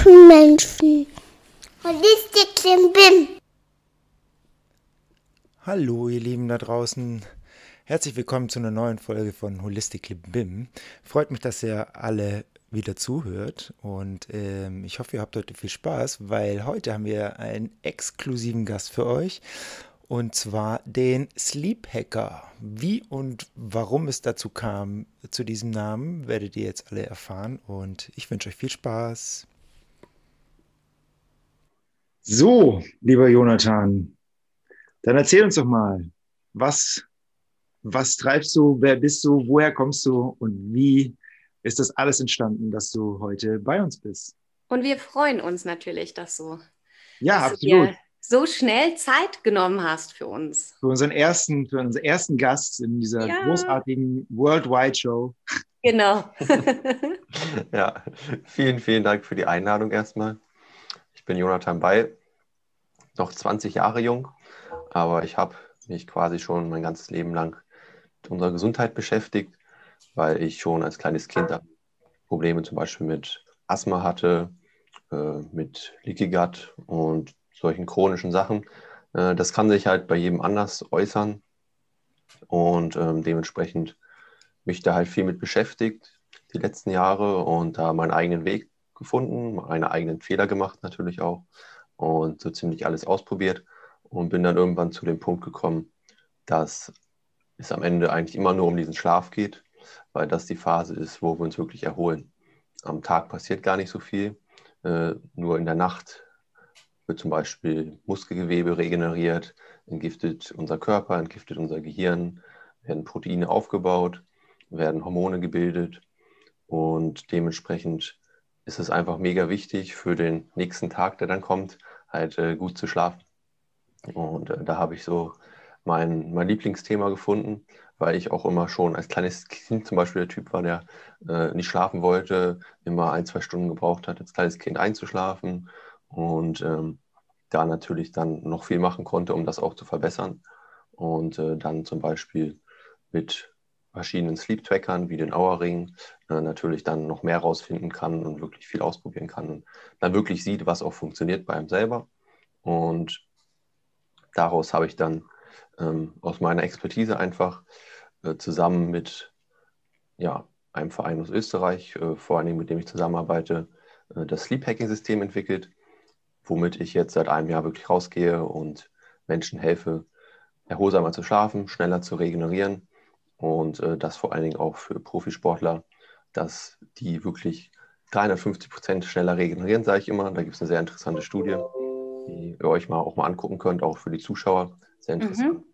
Hallo, ihr hübschen Menschen. Holistik Klimbim. Hallo, ihr Lieben da draußen. Herzlich willkommen zu einer neuen Folge von Holistic Klimbim. Freut mich, dass ihr alle wieder zuhört und ähm, ich hoffe, ihr habt heute viel Spaß, weil heute haben wir einen exklusiven Gast für euch und zwar den Sleep Hacker. Wie und warum es dazu kam, zu diesem Namen, werdet ihr jetzt alle erfahren. Und ich wünsche euch viel Spaß. So, lieber Jonathan, dann erzähl uns doch mal, was, was treibst du, wer bist du, woher kommst du und wie ist das alles entstanden, dass du heute bei uns bist? Und wir freuen uns natürlich, dass du, ja, dass absolut. Du so schnell Zeit genommen hast für uns. Für unseren ersten, für unseren ersten Gast in dieser ja. großartigen Worldwide Show. Genau. ja, vielen, vielen Dank für die Einladung erstmal. Ich bin Jonathan Bay, noch 20 Jahre jung, aber ich habe mich quasi schon mein ganzes Leben lang mit unserer Gesundheit beschäftigt, weil ich schon als kleines Kind Probleme zum Beispiel mit Asthma hatte, äh, mit Leaky Gut und solchen chronischen Sachen. Äh, das kann sich halt bei jedem anders äußern und ähm, dementsprechend mich da halt viel mit beschäftigt die letzten Jahre und da meinen eigenen Weg gefunden, meine eigenen Fehler gemacht natürlich auch und so ziemlich alles ausprobiert und bin dann irgendwann zu dem Punkt gekommen, dass es am Ende eigentlich immer nur um diesen Schlaf geht, weil das die Phase ist, wo wir uns wirklich erholen. Am Tag passiert gar nicht so viel, äh, nur in der Nacht wird zum Beispiel Muskelgewebe regeneriert, entgiftet unser Körper, entgiftet unser Gehirn, werden Proteine aufgebaut, werden Hormone gebildet und dementsprechend ist es einfach mega wichtig für den nächsten Tag, der dann kommt, halt äh, gut zu schlafen. Und äh, da habe ich so mein, mein Lieblingsthema gefunden, weil ich auch immer schon als kleines Kind zum Beispiel der Typ war, der äh, nicht schlafen wollte, immer ein, zwei Stunden gebraucht hat, als kleines Kind einzuschlafen und ähm, da natürlich dann noch viel machen konnte, um das auch zu verbessern. Und äh, dann zum Beispiel mit verschiedenen Sleep-Trackern wie den Hour Ring äh, natürlich dann noch mehr rausfinden kann und wirklich viel ausprobieren kann und dann wirklich sieht, was auch funktioniert bei einem selber. Und daraus habe ich dann ähm, aus meiner Expertise einfach äh, zusammen mit ja, einem Verein aus Österreich, äh, vor Dingen mit dem ich zusammenarbeite, äh, das Sleep Hacking System entwickelt, womit ich jetzt seit einem Jahr wirklich rausgehe und Menschen helfe, erholsamer zu schlafen, schneller zu regenerieren und äh, das vor allen Dingen auch für Profisportler, dass die wirklich 350 Prozent schneller regenerieren, sage ich immer. Da gibt es eine sehr interessante Studie, die ihr euch mal auch mal angucken könnt, auch für die Zuschauer. Sehr mhm. interessant. Mhm.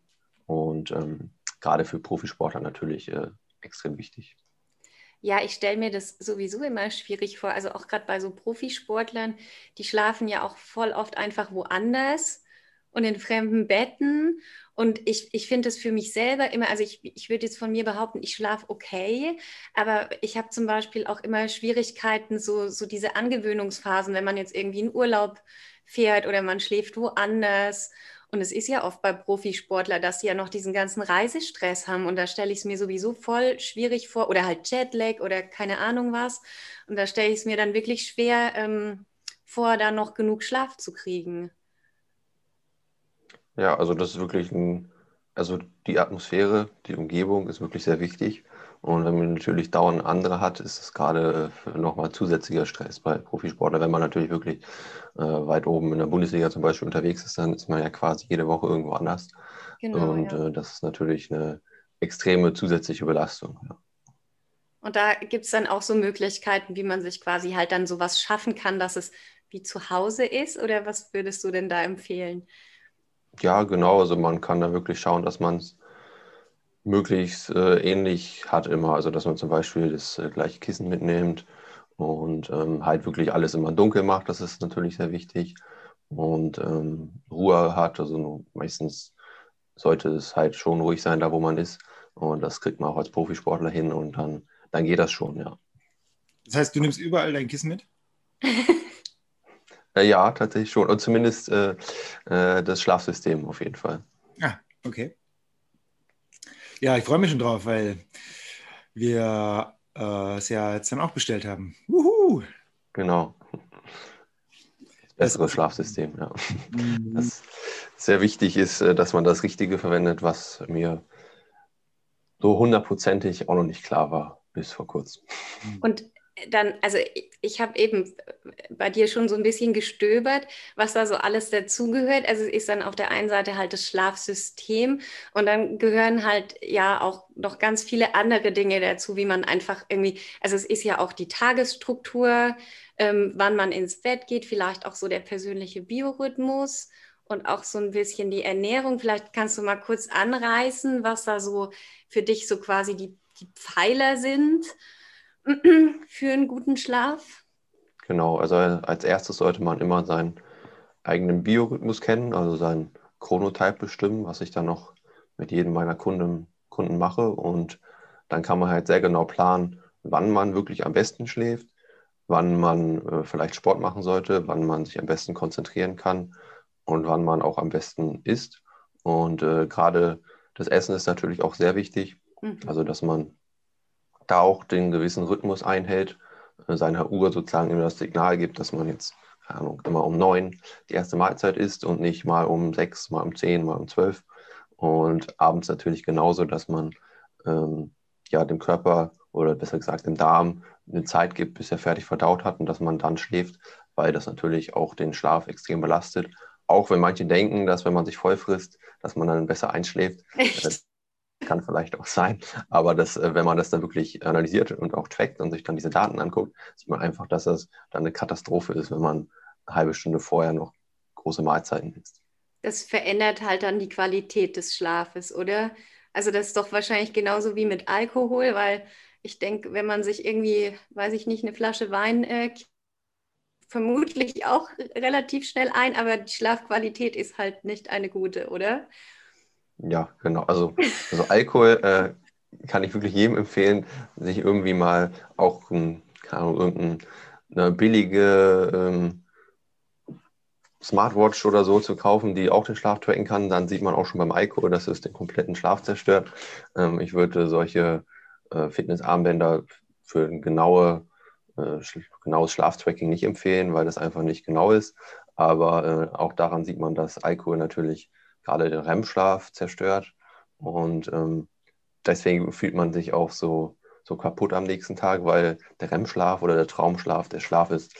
Und ähm, gerade für Profisportler natürlich äh, extrem wichtig. Ja, ich stelle mir das sowieso immer schwierig vor. Also auch gerade bei so Profisportlern, die schlafen ja auch voll oft einfach woanders und in fremden Betten. Und ich, ich finde es für mich selber immer, also ich, ich würde jetzt von mir behaupten, ich schlafe okay, aber ich habe zum Beispiel auch immer Schwierigkeiten, so, so diese Angewöhnungsphasen, wenn man jetzt irgendwie in Urlaub fährt oder man schläft woanders. Und es ist ja oft bei Profisportler, dass sie ja noch diesen ganzen Reisestress haben. Und da stelle ich es mir sowieso voll schwierig vor. Oder halt Jetlag oder keine Ahnung was. Und da stelle ich es mir dann wirklich schwer ähm, vor, da noch genug Schlaf zu kriegen. Ja, also das ist wirklich ein, also die Atmosphäre, die Umgebung ist wirklich sehr wichtig. Und wenn man natürlich dauernd andere hat, ist es gerade nochmal zusätzlicher Stress bei Profisportlern. Wenn man natürlich wirklich äh, weit oben in der Bundesliga zum Beispiel unterwegs ist, dann ist man ja quasi jede Woche irgendwo anders. Genau, und ja. äh, das ist natürlich eine extreme zusätzliche Belastung. Ja. Und da gibt es dann auch so Möglichkeiten, wie man sich quasi halt dann sowas schaffen kann, dass es wie zu Hause ist? Oder was würdest du denn da empfehlen? Ja, genau. Also man kann da wirklich schauen, dass man es möglichst äh, ähnlich hat immer. Also dass man zum Beispiel das äh, gleiche Kissen mitnimmt und ähm, halt wirklich alles immer dunkel macht. Das ist natürlich sehr wichtig. Und ähm, Ruhe hat. Also meistens sollte es halt schon ruhig sein, da wo man ist. Und das kriegt man auch als Profisportler hin und dann, dann geht das schon, ja. Das heißt, du nimmst überall dein Kissen mit? Äh, ja, tatsächlich schon. Und zumindest äh, äh, das Schlafsystem auf jeden Fall. Ah, okay. Ja, ich freue mich schon drauf, weil wir äh, es ja jetzt dann auch bestellt haben. Wuhu! Genau. Besseres Schlafsystem, ja. Das sehr wichtig ist, äh, dass man das Richtige verwendet, was mir so hundertprozentig auch noch nicht klar war bis vor kurzem. Und dann, also ich, ich habe eben bei dir schon so ein bisschen gestöbert, was da so alles dazugehört. Also es ist dann auf der einen Seite halt das Schlafsystem und dann gehören halt ja auch noch ganz viele andere Dinge dazu, wie man einfach irgendwie, also es ist ja auch die Tagesstruktur, ähm, wann man ins Bett geht, vielleicht auch so der persönliche Biorhythmus und auch so ein bisschen die Ernährung. Vielleicht kannst du mal kurz anreißen, was da so für dich so quasi die, die Pfeiler sind für einen guten Schlaf? Genau, also als erstes sollte man immer seinen eigenen Biorhythmus kennen, also seinen Chronotype bestimmen, was ich dann noch mit jedem meiner Kunden, Kunden mache. Und dann kann man halt sehr genau planen, wann man wirklich am besten schläft, wann man äh, vielleicht Sport machen sollte, wann man sich am besten konzentrieren kann und wann man auch am besten isst. Und äh, gerade das Essen ist natürlich auch sehr wichtig, mhm. also dass man da auch den gewissen Rhythmus einhält, äh, seiner Uhr sozusagen immer das Signal gibt, dass man jetzt, keine Ahnung, immer um neun die erste Mahlzeit isst und nicht mal um sechs, mal um zehn, mal um zwölf. Und abends natürlich genauso, dass man ähm, ja dem Körper oder besser gesagt dem Darm eine Zeit gibt, bis er fertig verdaut hat und dass man dann schläft, weil das natürlich auch den Schlaf extrem belastet. Auch wenn manche denken, dass wenn man sich voll frisst, dass man dann besser einschläft. Echt? Kann vielleicht auch sein. Aber das, äh, wenn man das dann wirklich analysiert und auch trackt und sich dann diese Daten anguckt, sieht man einfach, dass das dann eine Katastrophe ist, wenn man eine halbe Stunde vorher noch große Mahlzeiten isst. Das verändert halt dann die Qualität des Schlafes, oder? Also das ist doch wahrscheinlich genauso wie mit Alkohol, weil ich denke, wenn man sich irgendwie, weiß ich nicht, eine Flasche Wein äh, vermutlich auch relativ schnell ein, aber die Schlafqualität ist halt nicht eine gute, oder? Ja, genau. Also, also Alkohol äh, kann ich wirklich jedem empfehlen, sich irgendwie mal auch ein, keine Ahnung, irgendeine billige ähm, Smartwatch oder so zu kaufen, die auch den Schlaf tracken kann. Dann sieht man auch schon beim Alkohol, dass es den kompletten Schlaf zerstört. Ähm, ich würde solche äh, Fitnessarmbänder für ein genaue, äh, genaues Schlaftracking nicht empfehlen, weil das einfach nicht genau ist. Aber äh, auch daran sieht man, dass Alkohol natürlich gerade den REM-Schlaf zerstört. Und ähm, deswegen fühlt man sich auch so, so kaputt am nächsten Tag, weil der REM-Schlaf oder der Traumschlaf der Schlaf ist,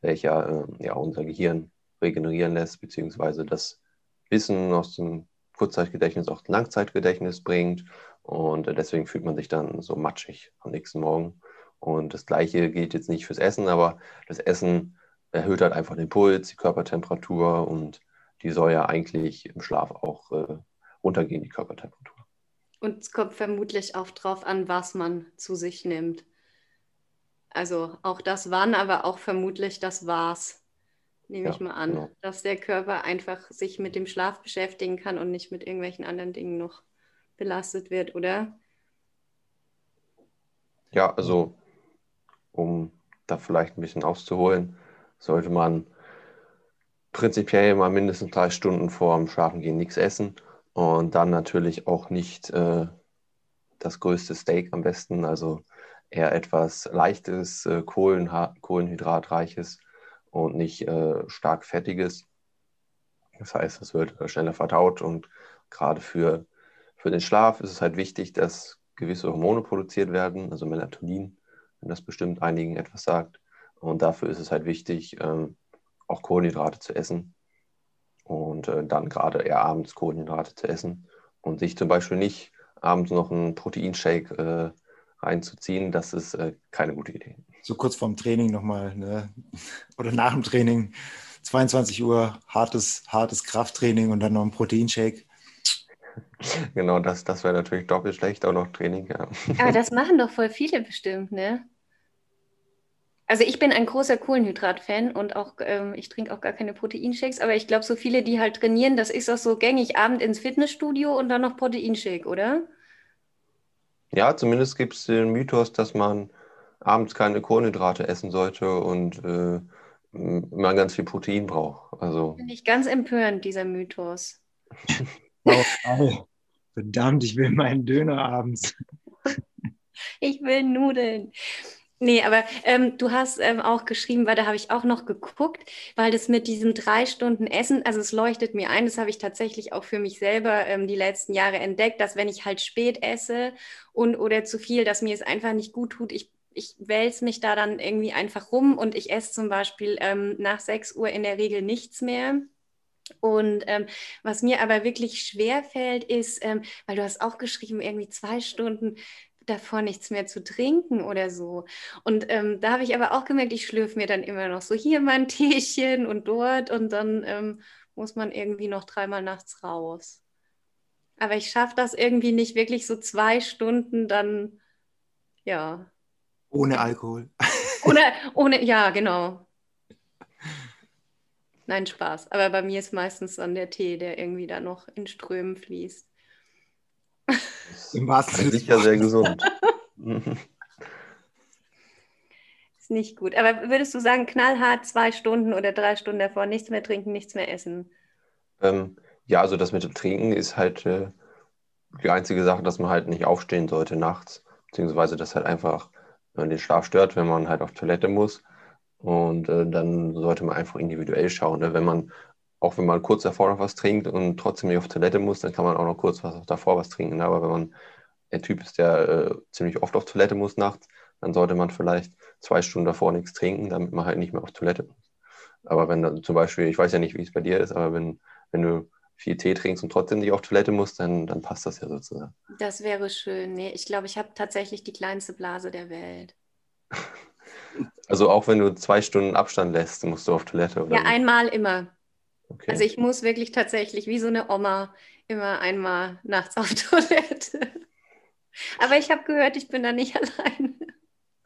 welcher äh, ja, unser Gehirn regenerieren lässt, beziehungsweise das Wissen aus dem Kurzzeitgedächtnis auch Langzeitgedächtnis bringt. Und äh, deswegen fühlt man sich dann so matschig am nächsten Morgen. Und das Gleiche gilt jetzt nicht fürs Essen, aber das Essen erhöht halt einfach den Puls, die Körpertemperatur und die soll ja eigentlich im Schlaf auch äh, runtergehen, die Körpertemperatur. Und es kommt vermutlich auch drauf an, was man zu sich nimmt. Also auch das wann, aber auch vermutlich das was, nehme ja, ich mal an. Genau. Dass der Körper einfach sich mit dem Schlaf beschäftigen kann und nicht mit irgendwelchen anderen Dingen noch belastet wird, oder? Ja, also um da vielleicht ein bisschen auszuholen, sollte man prinzipiell mal mindestens drei Stunden vor dem Schlafengehen nichts essen und dann natürlich auch nicht äh, das größte Steak am besten, also eher etwas leichtes, äh, kohlenhydratreiches und nicht äh, stark fettiges. Das heißt, es wird schneller verdaut und gerade für, für den Schlaf ist es halt wichtig, dass gewisse Hormone produziert werden, also Melatonin, wenn das bestimmt einigen etwas sagt. Und dafür ist es halt wichtig, ähm, auch Kohlenhydrate zu essen und äh, dann gerade eher abends Kohlenhydrate zu essen und sich zum Beispiel nicht abends noch einen Proteinshake äh, reinzuziehen, das ist äh, keine gute Idee. So kurz vorm Training nochmal ne? oder nach dem Training, 22 Uhr, hartes, hartes Krafttraining und dann noch ein Proteinshake. Genau, das, das wäre natürlich doppelt schlecht, auch noch Training. Ja. Aber das machen doch voll viele bestimmt, ne? Also ich bin ein großer Kohlenhydrat-Fan und auch ähm, ich trinke auch gar keine Proteinshakes, aber ich glaube, so viele, die halt trainieren, das ist auch so gängig, Abend ins Fitnessstudio und dann noch Proteinshake, oder? Ja, zumindest gibt es den Mythos, dass man abends keine Kohlenhydrate essen sollte und äh, man ganz viel Protein braucht. Also finde ich ganz empörend, dieser Mythos. oh, Verdammt, ich will meinen Döner abends. ich will Nudeln. Nee, aber ähm, du hast ähm, auch geschrieben, weil da habe ich auch noch geguckt, weil das mit diesem drei Stunden Essen, also es leuchtet mir ein, das habe ich tatsächlich auch für mich selber ähm, die letzten Jahre entdeckt, dass wenn ich halt spät esse und oder zu viel, dass mir es einfach nicht gut tut, ich ich wälze mich da dann irgendwie einfach rum und ich esse zum Beispiel ähm, nach 6 Uhr in der Regel nichts mehr. Und ähm, was mir aber wirklich schwer fällt, ist, ähm, weil du hast auch geschrieben, irgendwie zwei Stunden davor nichts mehr zu trinken oder so. Und ähm, da habe ich aber auch gemerkt, ich schlürfe mir dann immer noch so hier mein Teechen und dort und dann ähm, muss man irgendwie noch dreimal nachts raus. Aber ich schaffe das irgendwie nicht wirklich so zwei Stunden dann, ja. Ohne Alkohol. Ohne, ohne, ja, genau. Nein, Spaß. Aber bei mir ist meistens dann der Tee, der irgendwie da noch in Strömen fließt. Im wahrsten Sinne. Sicher sehr gesund. ist nicht gut. Aber würdest du sagen, knallhart zwei Stunden oder drei Stunden davor nichts mehr trinken, nichts mehr essen? Ähm, ja, also das mit dem Trinken ist halt äh, die einzige Sache, dass man halt nicht aufstehen sollte nachts, beziehungsweise das halt einfach äh, den Schlaf stört, wenn man halt auf Toilette muss. Und äh, dann sollte man einfach individuell schauen. Ne? Wenn man auch wenn man kurz davor noch was trinkt und trotzdem nicht auf Toilette muss, dann kann man auch noch kurz was davor was trinken. Aber wenn man der Typ ist, der äh, ziemlich oft auf Toilette muss nachts, dann sollte man vielleicht zwei Stunden davor nichts trinken, damit man halt nicht mehr auf Toilette muss. Aber wenn dann zum Beispiel, ich weiß ja nicht, wie es bei dir ist, aber wenn, wenn du viel Tee trinkst und trotzdem nicht auf Toilette musst, dann, dann passt das ja sozusagen. Das wäre schön. Nee, ich glaube, ich habe tatsächlich die kleinste Blase der Welt. Also auch wenn du zwei Stunden Abstand lässt, musst du auf Toilette, oder? Ja, einmal immer. Okay. Also ich muss wirklich tatsächlich wie so eine Oma immer einmal nachts auf Toilette. Aber ich habe gehört, ich bin da nicht allein.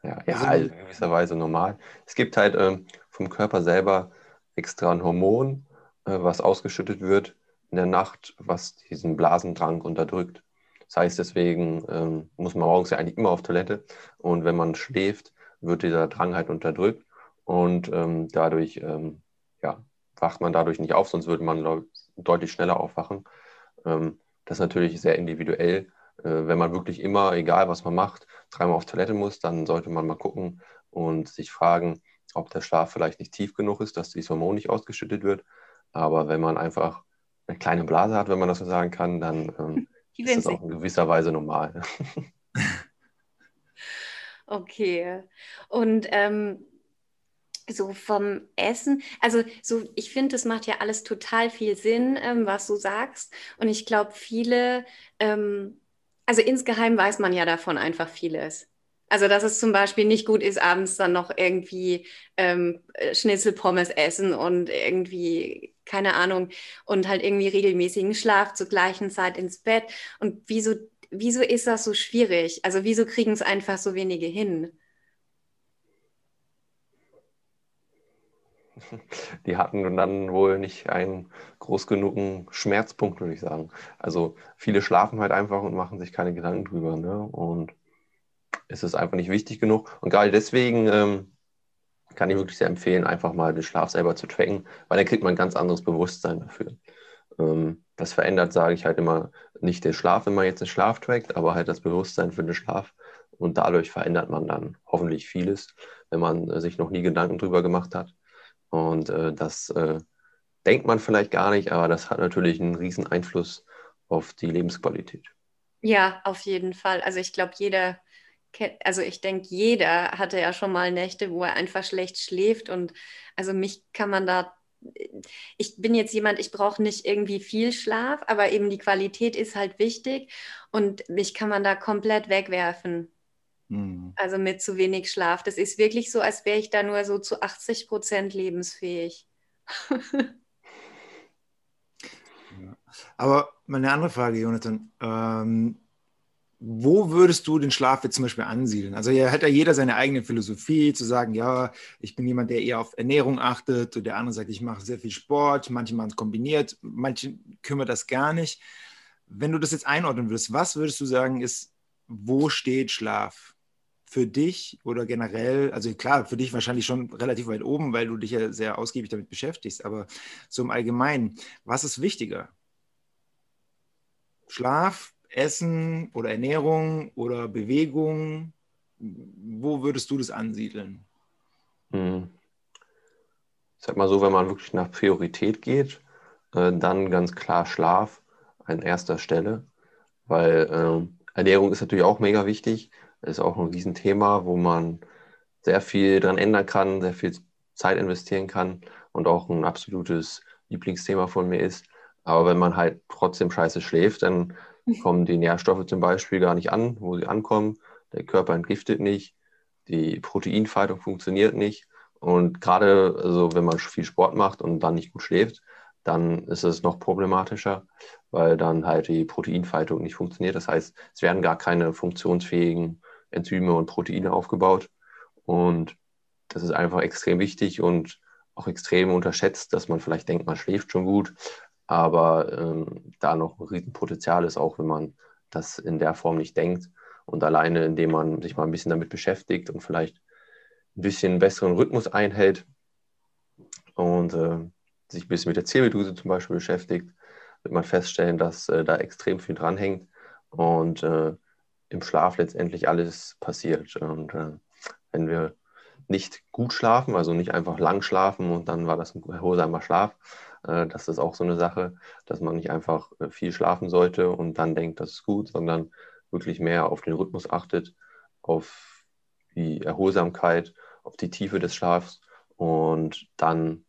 Ja, ja also in gewisser Weise normal. Es gibt halt ähm, vom Körper selber extra ein Hormon, äh, was ausgeschüttet wird in der Nacht, was diesen Blasendrang unterdrückt. Das heißt, deswegen ähm, muss man morgens ja eigentlich immer auf Toilette. Und wenn man schläft, wird dieser Drang halt unterdrückt. Und ähm, dadurch ähm, wacht man dadurch nicht auf, sonst würde man deutlich schneller aufwachen. Ähm, das ist natürlich sehr individuell. Äh, wenn man wirklich immer, egal was man macht, dreimal auf Toilette muss, dann sollte man mal gucken und sich fragen, ob der Schlaf vielleicht nicht tief genug ist, dass dieses Hormon nicht ausgeschüttet wird. Aber wenn man einfach eine kleine Blase hat, wenn man das so sagen kann, dann ähm, ist das auch in gewisser Weise normal. okay. Und ähm, so vom Essen, also so, ich finde, das macht ja alles total viel Sinn, ähm, was du sagst. Und ich glaube, viele, ähm, also insgeheim weiß man ja davon einfach vieles. Also, dass es zum Beispiel nicht gut ist, abends dann noch irgendwie ähm, Schnitzelpommes essen und irgendwie, keine Ahnung, und halt irgendwie regelmäßigen Schlaf zur gleichen Zeit ins Bett. Und wieso, wieso ist das so schwierig? Also, wieso kriegen es einfach so wenige hin? die hatten dann wohl nicht einen groß genugen Schmerzpunkt, würde ich sagen. Also viele schlafen halt einfach und machen sich keine Gedanken drüber. Ne? Und es ist einfach nicht wichtig genug. Und gerade deswegen ähm, kann ich wirklich sehr empfehlen, einfach mal den Schlaf selber zu tracken, weil dann kriegt man ein ganz anderes Bewusstsein dafür. Ähm, das verändert, sage ich halt immer, nicht den Schlaf, wenn man jetzt den Schlaf trackt, aber halt das Bewusstsein für den Schlaf. Und dadurch verändert man dann hoffentlich vieles, wenn man sich noch nie Gedanken drüber gemacht hat. Und äh, das äh, denkt man vielleicht gar nicht, aber das hat natürlich einen riesen Einfluss auf die Lebensqualität. Ja, auf jeden Fall. Also ich glaube, jeder, also ich denke, jeder hatte ja schon mal Nächte, wo er einfach schlecht schläft. Und also mich kann man da, ich bin jetzt jemand, ich brauche nicht irgendwie viel Schlaf, aber eben die Qualität ist halt wichtig und mich kann man da komplett wegwerfen. Mhm. Also mit zu wenig Schlaf. Das ist wirklich so, als wäre ich da nur so zu 80 Prozent lebensfähig. Aber meine andere Frage, Jonathan, ähm, wo würdest du den Schlaf jetzt zum Beispiel ansiedeln? Also hier hat ja jeder seine eigene Philosophie, zu sagen, ja, ich bin jemand, der eher auf Ernährung achtet, und der andere sagt, ich mache sehr viel Sport, manche machen es kombiniert, manche kümmert das gar nicht. Wenn du das jetzt einordnen würdest, was würdest du sagen, ist, wo steht Schlaf? Für dich oder generell, also klar, für dich wahrscheinlich schon relativ weit oben, weil du dich ja sehr ausgiebig damit beschäftigst, aber so im Allgemeinen, was ist wichtiger? Schlaf, Essen oder Ernährung oder Bewegung? wo würdest du das ansiedeln? Hm. Ich sag mal so, wenn man wirklich nach Priorität geht, äh, dann ganz klar Schlaf an erster Stelle, weil äh, Ernährung ist natürlich auch mega wichtig, ist auch ein Riesenthema, wo man sehr viel dran ändern kann, sehr viel Zeit investieren kann und auch ein absolutes Lieblingsthema von mir ist. Aber wenn man halt trotzdem scheiße schläft, dann kommen die Nährstoffe zum Beispiel gar nicht an, wo sie ankommen. Der Körper entgiftet nicht, die Proteinfaltung funktioniert nicht. Und gerade also wenn man viel Sport macht und dann nicht gut schläft, dann ist es noch problematischer, weil dann halt die Proteinfaltung nicht funktioniert. Das heißt, es werden gar keine funktionsfähigen Enzyme und Proteine aufgebaut. Und das ist einfach extrem wichtig und auch extrem unterschätzt, dass man vielleicht denkt, man schläft schon gut, aber ähm, da noch ein Riesenpotenzial ist, auch wenn man das in der Form nicht denkt. Und alleine, indem man sich mal ein bisschen damit beschäftigt und vielleicht ein bisschen besseren Rhythmus einhält und äh, sich ein bisschen mit der Zirbeldrüse zum Beispiel beschäftigt, wird man feststellen, dass äh, da extrem viel dranhängt und äh, im Schlaf letztendlich alles passiert. Und äh, wenn wir nicht gut schlafen, also nicht einfach lang schlafen und dann war das ein erholsamer Schlaf, äh, das ist auch so eine Sache, dass man nicht einfach äh, viel schlafen sollte und dann denkt, das ist gut, sondern wirklich mehr auf den Rhythmus achtet, auf die Erholsamkeit, auf die Tiefe des Schlafs und dann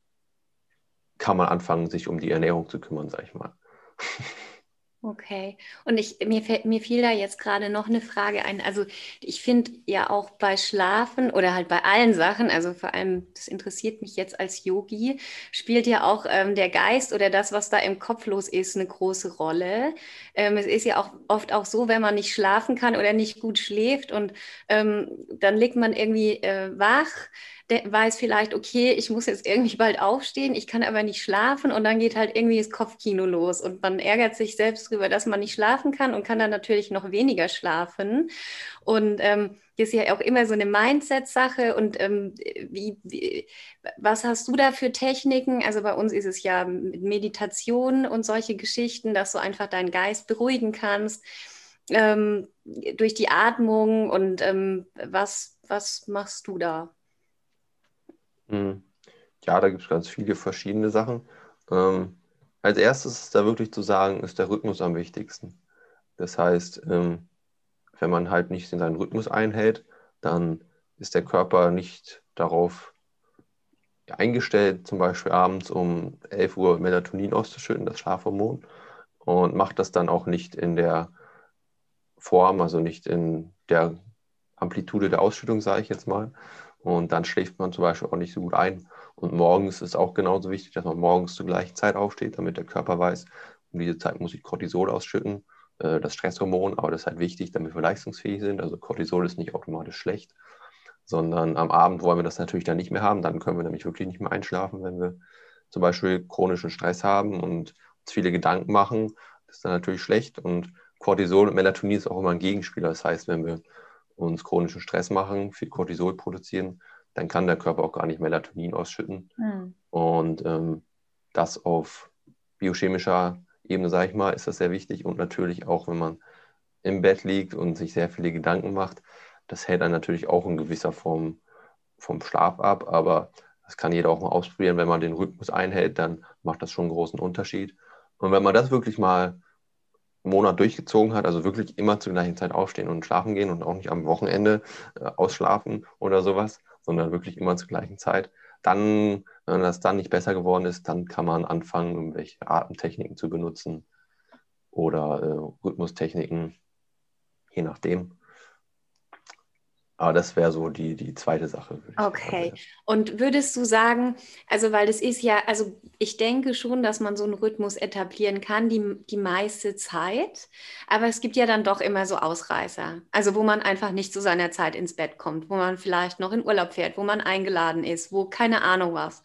kann man anfangen, sich um die Ernährung zu kümmern, sag ich mal. Okay. Und ich, mir, mir fiel da jetzt gerade noch eine Frage ein. Also ich finde ja auch bei Schlafen oder halt bei allen Sachen, also vor allem, das interessiert mich jetzt als Yogi, spielt ja auch ähm, der Geist oder das, was da im Kopf los ist, eine große Rolle. Ähm, es ist ja auch oft auch so, wenn man nicht schlafen kann oder nicht gut schläft und ähm, dann liegt man irgendwie äh, wach weiß vielleicht, okay, ich muss jetzt irgendwie bald aufstehen, ich kann aber nicht schlafen und dann geht halt irgendwie das Kopfkino los und man ärgert sich selbst darüber, dass man nicht schlafen kann und kann dann natürlich noch weniger schlafen. Und ähm, das ist ja auch immer so eine Mindset-Sache. Und ähm, wie, wie, was hast du da für Techniken? Also bei uns ist es ja mit Meditation und solche Geschichten, dass du einfach deinen Geist beruhigen kannst ähm, durch die Atmung. Und ähm, was, was machst du da? Hm. Ja, da gibt es ganz viele verschiedene Sachen. Ähm, als erstes ist da wirklich zu sagen, ist der Rhythmus am wichtigsten. Das heißt, ähm, wenn man halt nicht in seinen Rhythmus einhält, dann ist der Körper nicht darauf eingestellt, zum Beispiel abends um 11 Uhr Melatonin auszuschütten, das Schlafhormon, und macht das dann auch nicht in der Form, also nicht in der Amplitude der Ausschüttung, sage ich jetzt mal, und dann schläft man zum Beispiel auch nicht so gut ein. Und morgens ist auch genauso wichtig, dass man morgens zur gleichen Zeit aufsteht, damit der Körper weiß, um diese Zeit muss ich Cortisol ausschütten, äh, das Stresshormon, aber das ist halt wichtig, damit wir leistungsfähig sind. Also Cortisol ist nicht automatisch schlecht, sondern am Abend wollen wir das natürlich dann nicht mehr haben. Dann können wir nämlich wirklich nicht mehr einschlafen, wenn wir zum Beispiel chronischen Stress haben und uns viele Gedanken machen. Das ist dann natürlich schlecht. Und Cortisol und Melatonin ist auch immer ein Gegenspieler. Das heißt, wenn wir uns chronischen Stress machen, viel Cortisol produzieren, dann kann der Körper auch gar nicht Melatonin ausschütten. Mhm. Und ähm, das auf biochemischer Ebene, sage ich mal, ist das sehr wichtig. Und natürlich auch, wenn man im Bett liegt und sich sehr viele Gedanken macht, das hält dann natürlich auch in gewisser Form vom Schlaf ab. Aber das kann jeder auch mal ausprobieren. Wenn man den Rhythmus einhält, dann macht das schon einen großen Unterschied. Und wenn man das wirklich mal Monat durchgezogen hat, also wirklich immer zur gleichen Zeit aufstehen und schlafen gehen und auch nicht am Wochenende äh, ausschlafen oder sowas, sondern wirklich immer zur gleichen Zeit. Dann, wenn das dann nicht besser geworden ist, dann kann man anfangen, irgendwelche Atemtechniken zu benutzen oder äh, Rhythmustechniken, je nachdem. Aber das wäre so die, die zweite Sache. Okay. Und würdest du sagen, also weil das ist ja, also ich denke schon, dass man so einen Rhythmus etablieren kann, die, die meiste Zeit. Aber es gibt ja dann doch immer so Ausreißer. Also wo man einfach nicht zu seiner Zeit ins Bett kommt, wo man vielleicht noch in Urlaub fährt, wo man eingeladen ist, wo keine Ahnung was.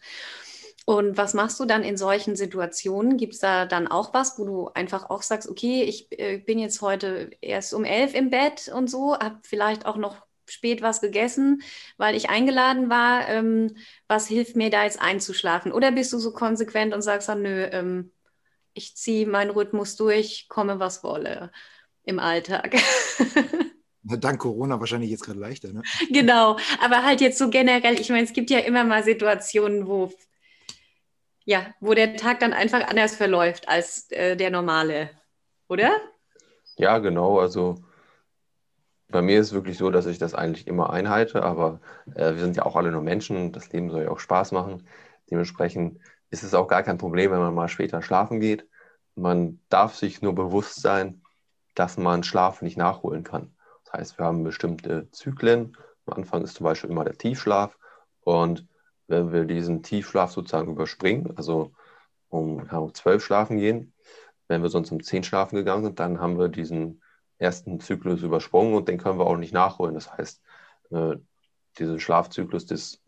Und was machst du dann in solchen Situationen? Gibt es da dann auch was, wo du einfach auch sagst, okay, ich äh, bin jetzt heute erst um elf im Bett und so, habe vielleicht auch noch spät was gegessen, weil ich eingeladen war. Ähm, was hilft mir da jetzt einzuschlafen? Oder bist du so konsequent und sagst dann, nö, ähm, ich ziehe meinen Rhythmus durch, komme was wolle im Alltag? Dank Corona wahrscheinlich jetzt gerade leichter, ne? Genau, aber halt jetzt so generell, ich meine, es gibt ja immer mal Situationen, wo, ja, wo der Tag dann einfach anders verläuft als äh, der normale, oder? Ja, genau. Also bei mir ist es wirklich so, dass ich das eigentlich immer einhalte, aber äh, wir sind ja auch alle nur Menschen, das Leben soll ja auch Spaß machen. Dementsprechend ist es auch gar kein Problem, wenn man mal später schlafen geht. Man darf sich nur bewusst sein, dass man Schlaf nicht nachholen kann. Das heißt, wir haben bestimmte Zyklen. Am Anfang ist zum Beispiel immer der Tiefschlaf. Und wenn wir diesen Tiefschlaf sozusagen überspringen, also um, ja, um 12 schlafen gehen, wenn wir sonst um 10 schlafen gegangen sind, dann haben wir diesen ersten Zyklus übersprungen und den können wir auch nicht nachholen. Das heißt, äh, diesen Schlafzyklus des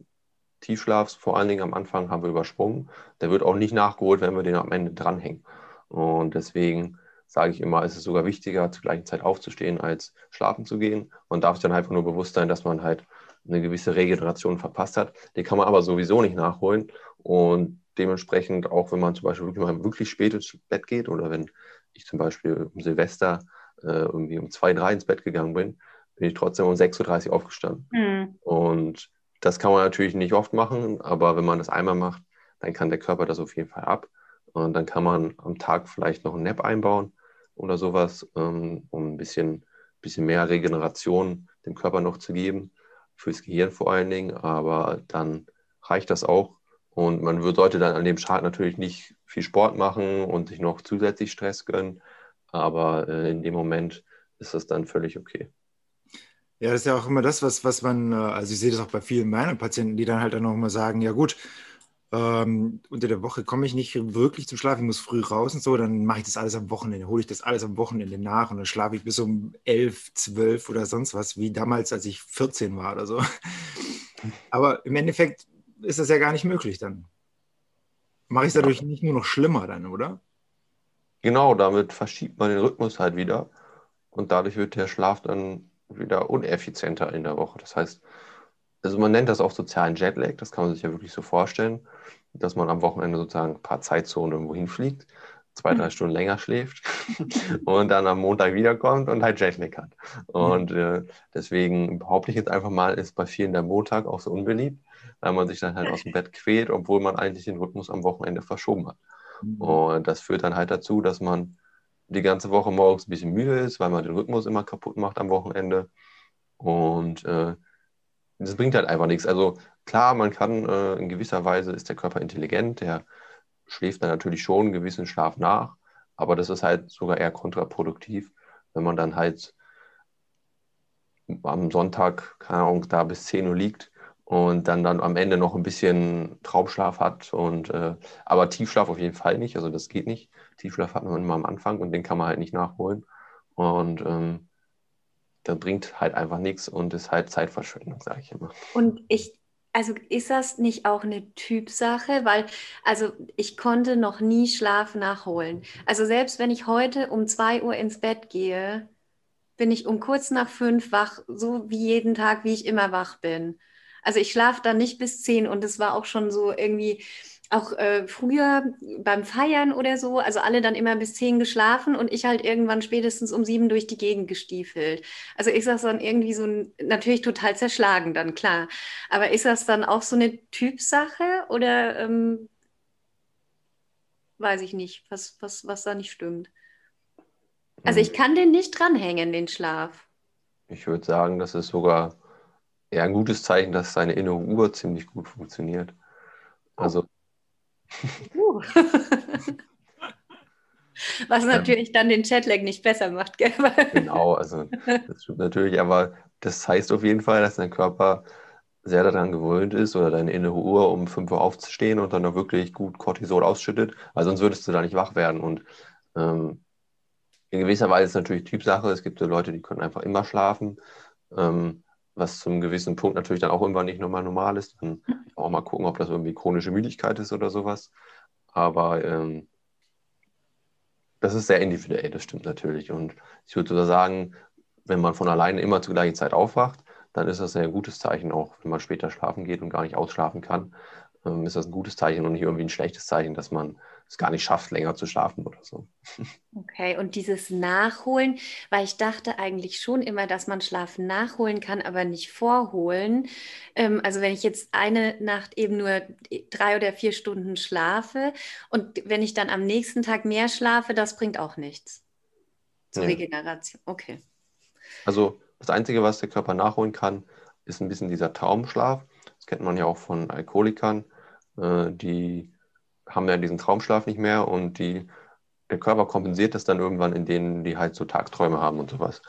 Tiefschlafs vor allen Dingen am Anfang haben wir übersprungen. Der wird auch nicht nachgeholt, wenn wir den am Ende dranhängen. Und deswegen sage ich immer, ist es sogar wichtiger, zur gleichen Zeit aufzustehen, als schlafen zu gehen. Man darf sich dann einfach nur bewusst sein, dass man halt eine gewisse Regeneration verpasst hat. Die kann man aber sowieso nicht nachholen. Und dementsprechend, auch wenn man zum Beispiel wirklich, mal wirklich spät ins Bett geht oder wenn ich zum Beispiel um Silvester äh, irgendwie um zwei, drei ins Bett gegangen bin, bin ich trotzdem um 6.30 Uhr aufgestanden. Mhm. Und das kann man natürlich nicht oft machen, aber wenn man das einmal macht, dann kann der Körper das auf jeden Fall ab. Und dann kann man am Tag vielleicht noch einen Nap einbauen oder sowas, ähm, um ein bisschen, bisschen mehr Regeneration dem Körper noch zu geben, fürs Gehirn vor allen Dingen. Aber dann reicht das auch. Und man sollte dann an dem Start natürlich nicht viel Sport machen und sich noch zusätzlich Stress gönnen. Aber äh, in dem Moment ist das dann völlig okay. Ja, das ist ja auch immer das, was, was man, äh, also ich sehe das auch bei vielen meiner Patienten, die dann halt dann auch immer sagen, ja gut, ähm, unter der Woche komme ich nicht wirklich zum Schlafen, ich muss früh raus und so, dann mache ich das alles am Wochenende, hole ich das alles am Wochenende nach und dann schlafe ich bis um elf, zwölf oder sonst was, wie damals, als ich 14 war oder so. Aber im Endeffekt ist das ja gar nicht möglich dann. Mache ich es dadurch nicht nur noch schlimmer dann, oder? Genau, damit verschiebt man den Rhythmus halt wieder und dadurch wird der Schlaf dann wieder uneffizienter in der Woche. Das heißt, also man nennt das auch sozialen Jetlag, das kann man sich ja wirklich so vorstellen, dass man am Wochenende sozusagen ein paar Zeitzonen irgendwo hinfliegt, zwei, drei mhm. Stunden länger schläft und dann am Montag wiederkommt und halt Jetlag hat. Und mhm. äh, deswegen behaupte ich jetzt einfach mal, ist bei vielen der Montag auch so unbeliebt, weil man sich dann halt aus dem Bett quält, obwohl man eigentlich den Rhythmus am Wochenende verschoben hat. Mhm. Und das führt dann halt dazu, dass man die ganze Woche morgens ein bisschen müde ist, weil man den Rhythmus immer kaputt macht am Wochenende. Und äh, das bringt halt einfach nichts. Also klar, man kann äh, in gewisser Weise ist der Körper intelligent, der schläft dann natürlich schon einen gewissen Schlaf nach, aber das ist halt sogar eher kontraproduktiv, wenn man dann halt am Sonntag, keine Ahnung, da bis 10 Uhr liegt und dann, dann am Ende noch ein bisschen Traumschlaf hat. Und, äh, aber Tiefschlaf auf jeden Fall nicht, also das geht nicht. Tiefschlaf hat man immer am Anfang und den kann man halt nicht nachholen. Und ähm, das bringt halt einfach nichts und ist halt Zeitverschwendung, sage ich immer. Und ich, also ist das nicht auch eine Typsache? Weil, also ich konnte noch nie Schlaf nachholen. Also selbst wenn ich heute um 2 Uhr ins Bett gehe, bin ich um kurz nach fünf wach, so wie jeden Tag, wie ich immer wach bin. Also ich schlafe dann nicht bis zehn und es war auch schon so irgendwie, auch äh, früher beim Feiern oder so, also alle dann immer bis zehn geschlafen und ich halt irgendwann spätestens um sieben durch die Gegend gestiefelt. Also ist das dann irgendwie so ein, natürlich total zerschlagen dann, klar. Aber ist das dann auch so eine Typsache oder ähm, weiß ich nicht, was, was, was da nicht stimmt? Also ich hm. kann den nicht dranhängen, den Schlaf. Ich würde sagen, das ist sogar eher ein gutes Zeichen, dass seine innere Uhr ziemlich gut funktioniert. Also. Uh. Was natürlich ähm, dann den Chatlag nicht besser macht, gell? genau, also das stimmt natürlich, aber das heißt auf jeden Fall, dass dein Körper sehr daran gewöhnt ist oder deine innere Uhr um 5 Uhr aufzustehen und dann auch wirklich gut Cortisol ausschüttet, weil sonst würdest du da nicht wach werden. Und ähm, in gewisser Weise ist es natürlich Typsache. Es gibt so Leute, die können einfach immer schlafen. Ähm, was zum gewissen Punkt natürlich dann auch irgendwann nicht nochmal normal ist. Dann auch mal gucken, ob das irgendwie chronische Müdigkeit ist oder sowas. Aber ähm, das ist sehr individuell, das stimmt natürlich. Und ich würde sogar sagen, wenn man von alleine immer zur gleichen Zeit aufwacht, dann ist das ein gutes Zeichen, auch wenn man später schlafen geht und gar nicht ausschlafen kann, ähm, ist das ein gutes Zeichen und nicht irgendwie ein schlechtes Zeichen, dass man es gar nicht schafft, länger zu schlafen oder so. Okay, und dieses Nachholen, weil ich dachte eigentlich schon immer, dass man Schlafen nachholen kann, aber nicht vorholen. Ähm, also wenn ich jetzt eine Nacht eben nur drei oder vier Stunden schlafe und wenn ich dann am nächsten Tag mehr schlafe, das bringt auch nichts zur nee. Regeneration. Okay. Also das Einzige, was der Körper nachholen kann, ist ein bisschen dieser Traumschlaf. Das kennt man ja auch von Alkoholikern. Äh, die haben ja diesen Traumschlaf nicht mehr und die, der Körper kompensiert das dann irgendwann, in denen die halt so Tagträume haben und sowas.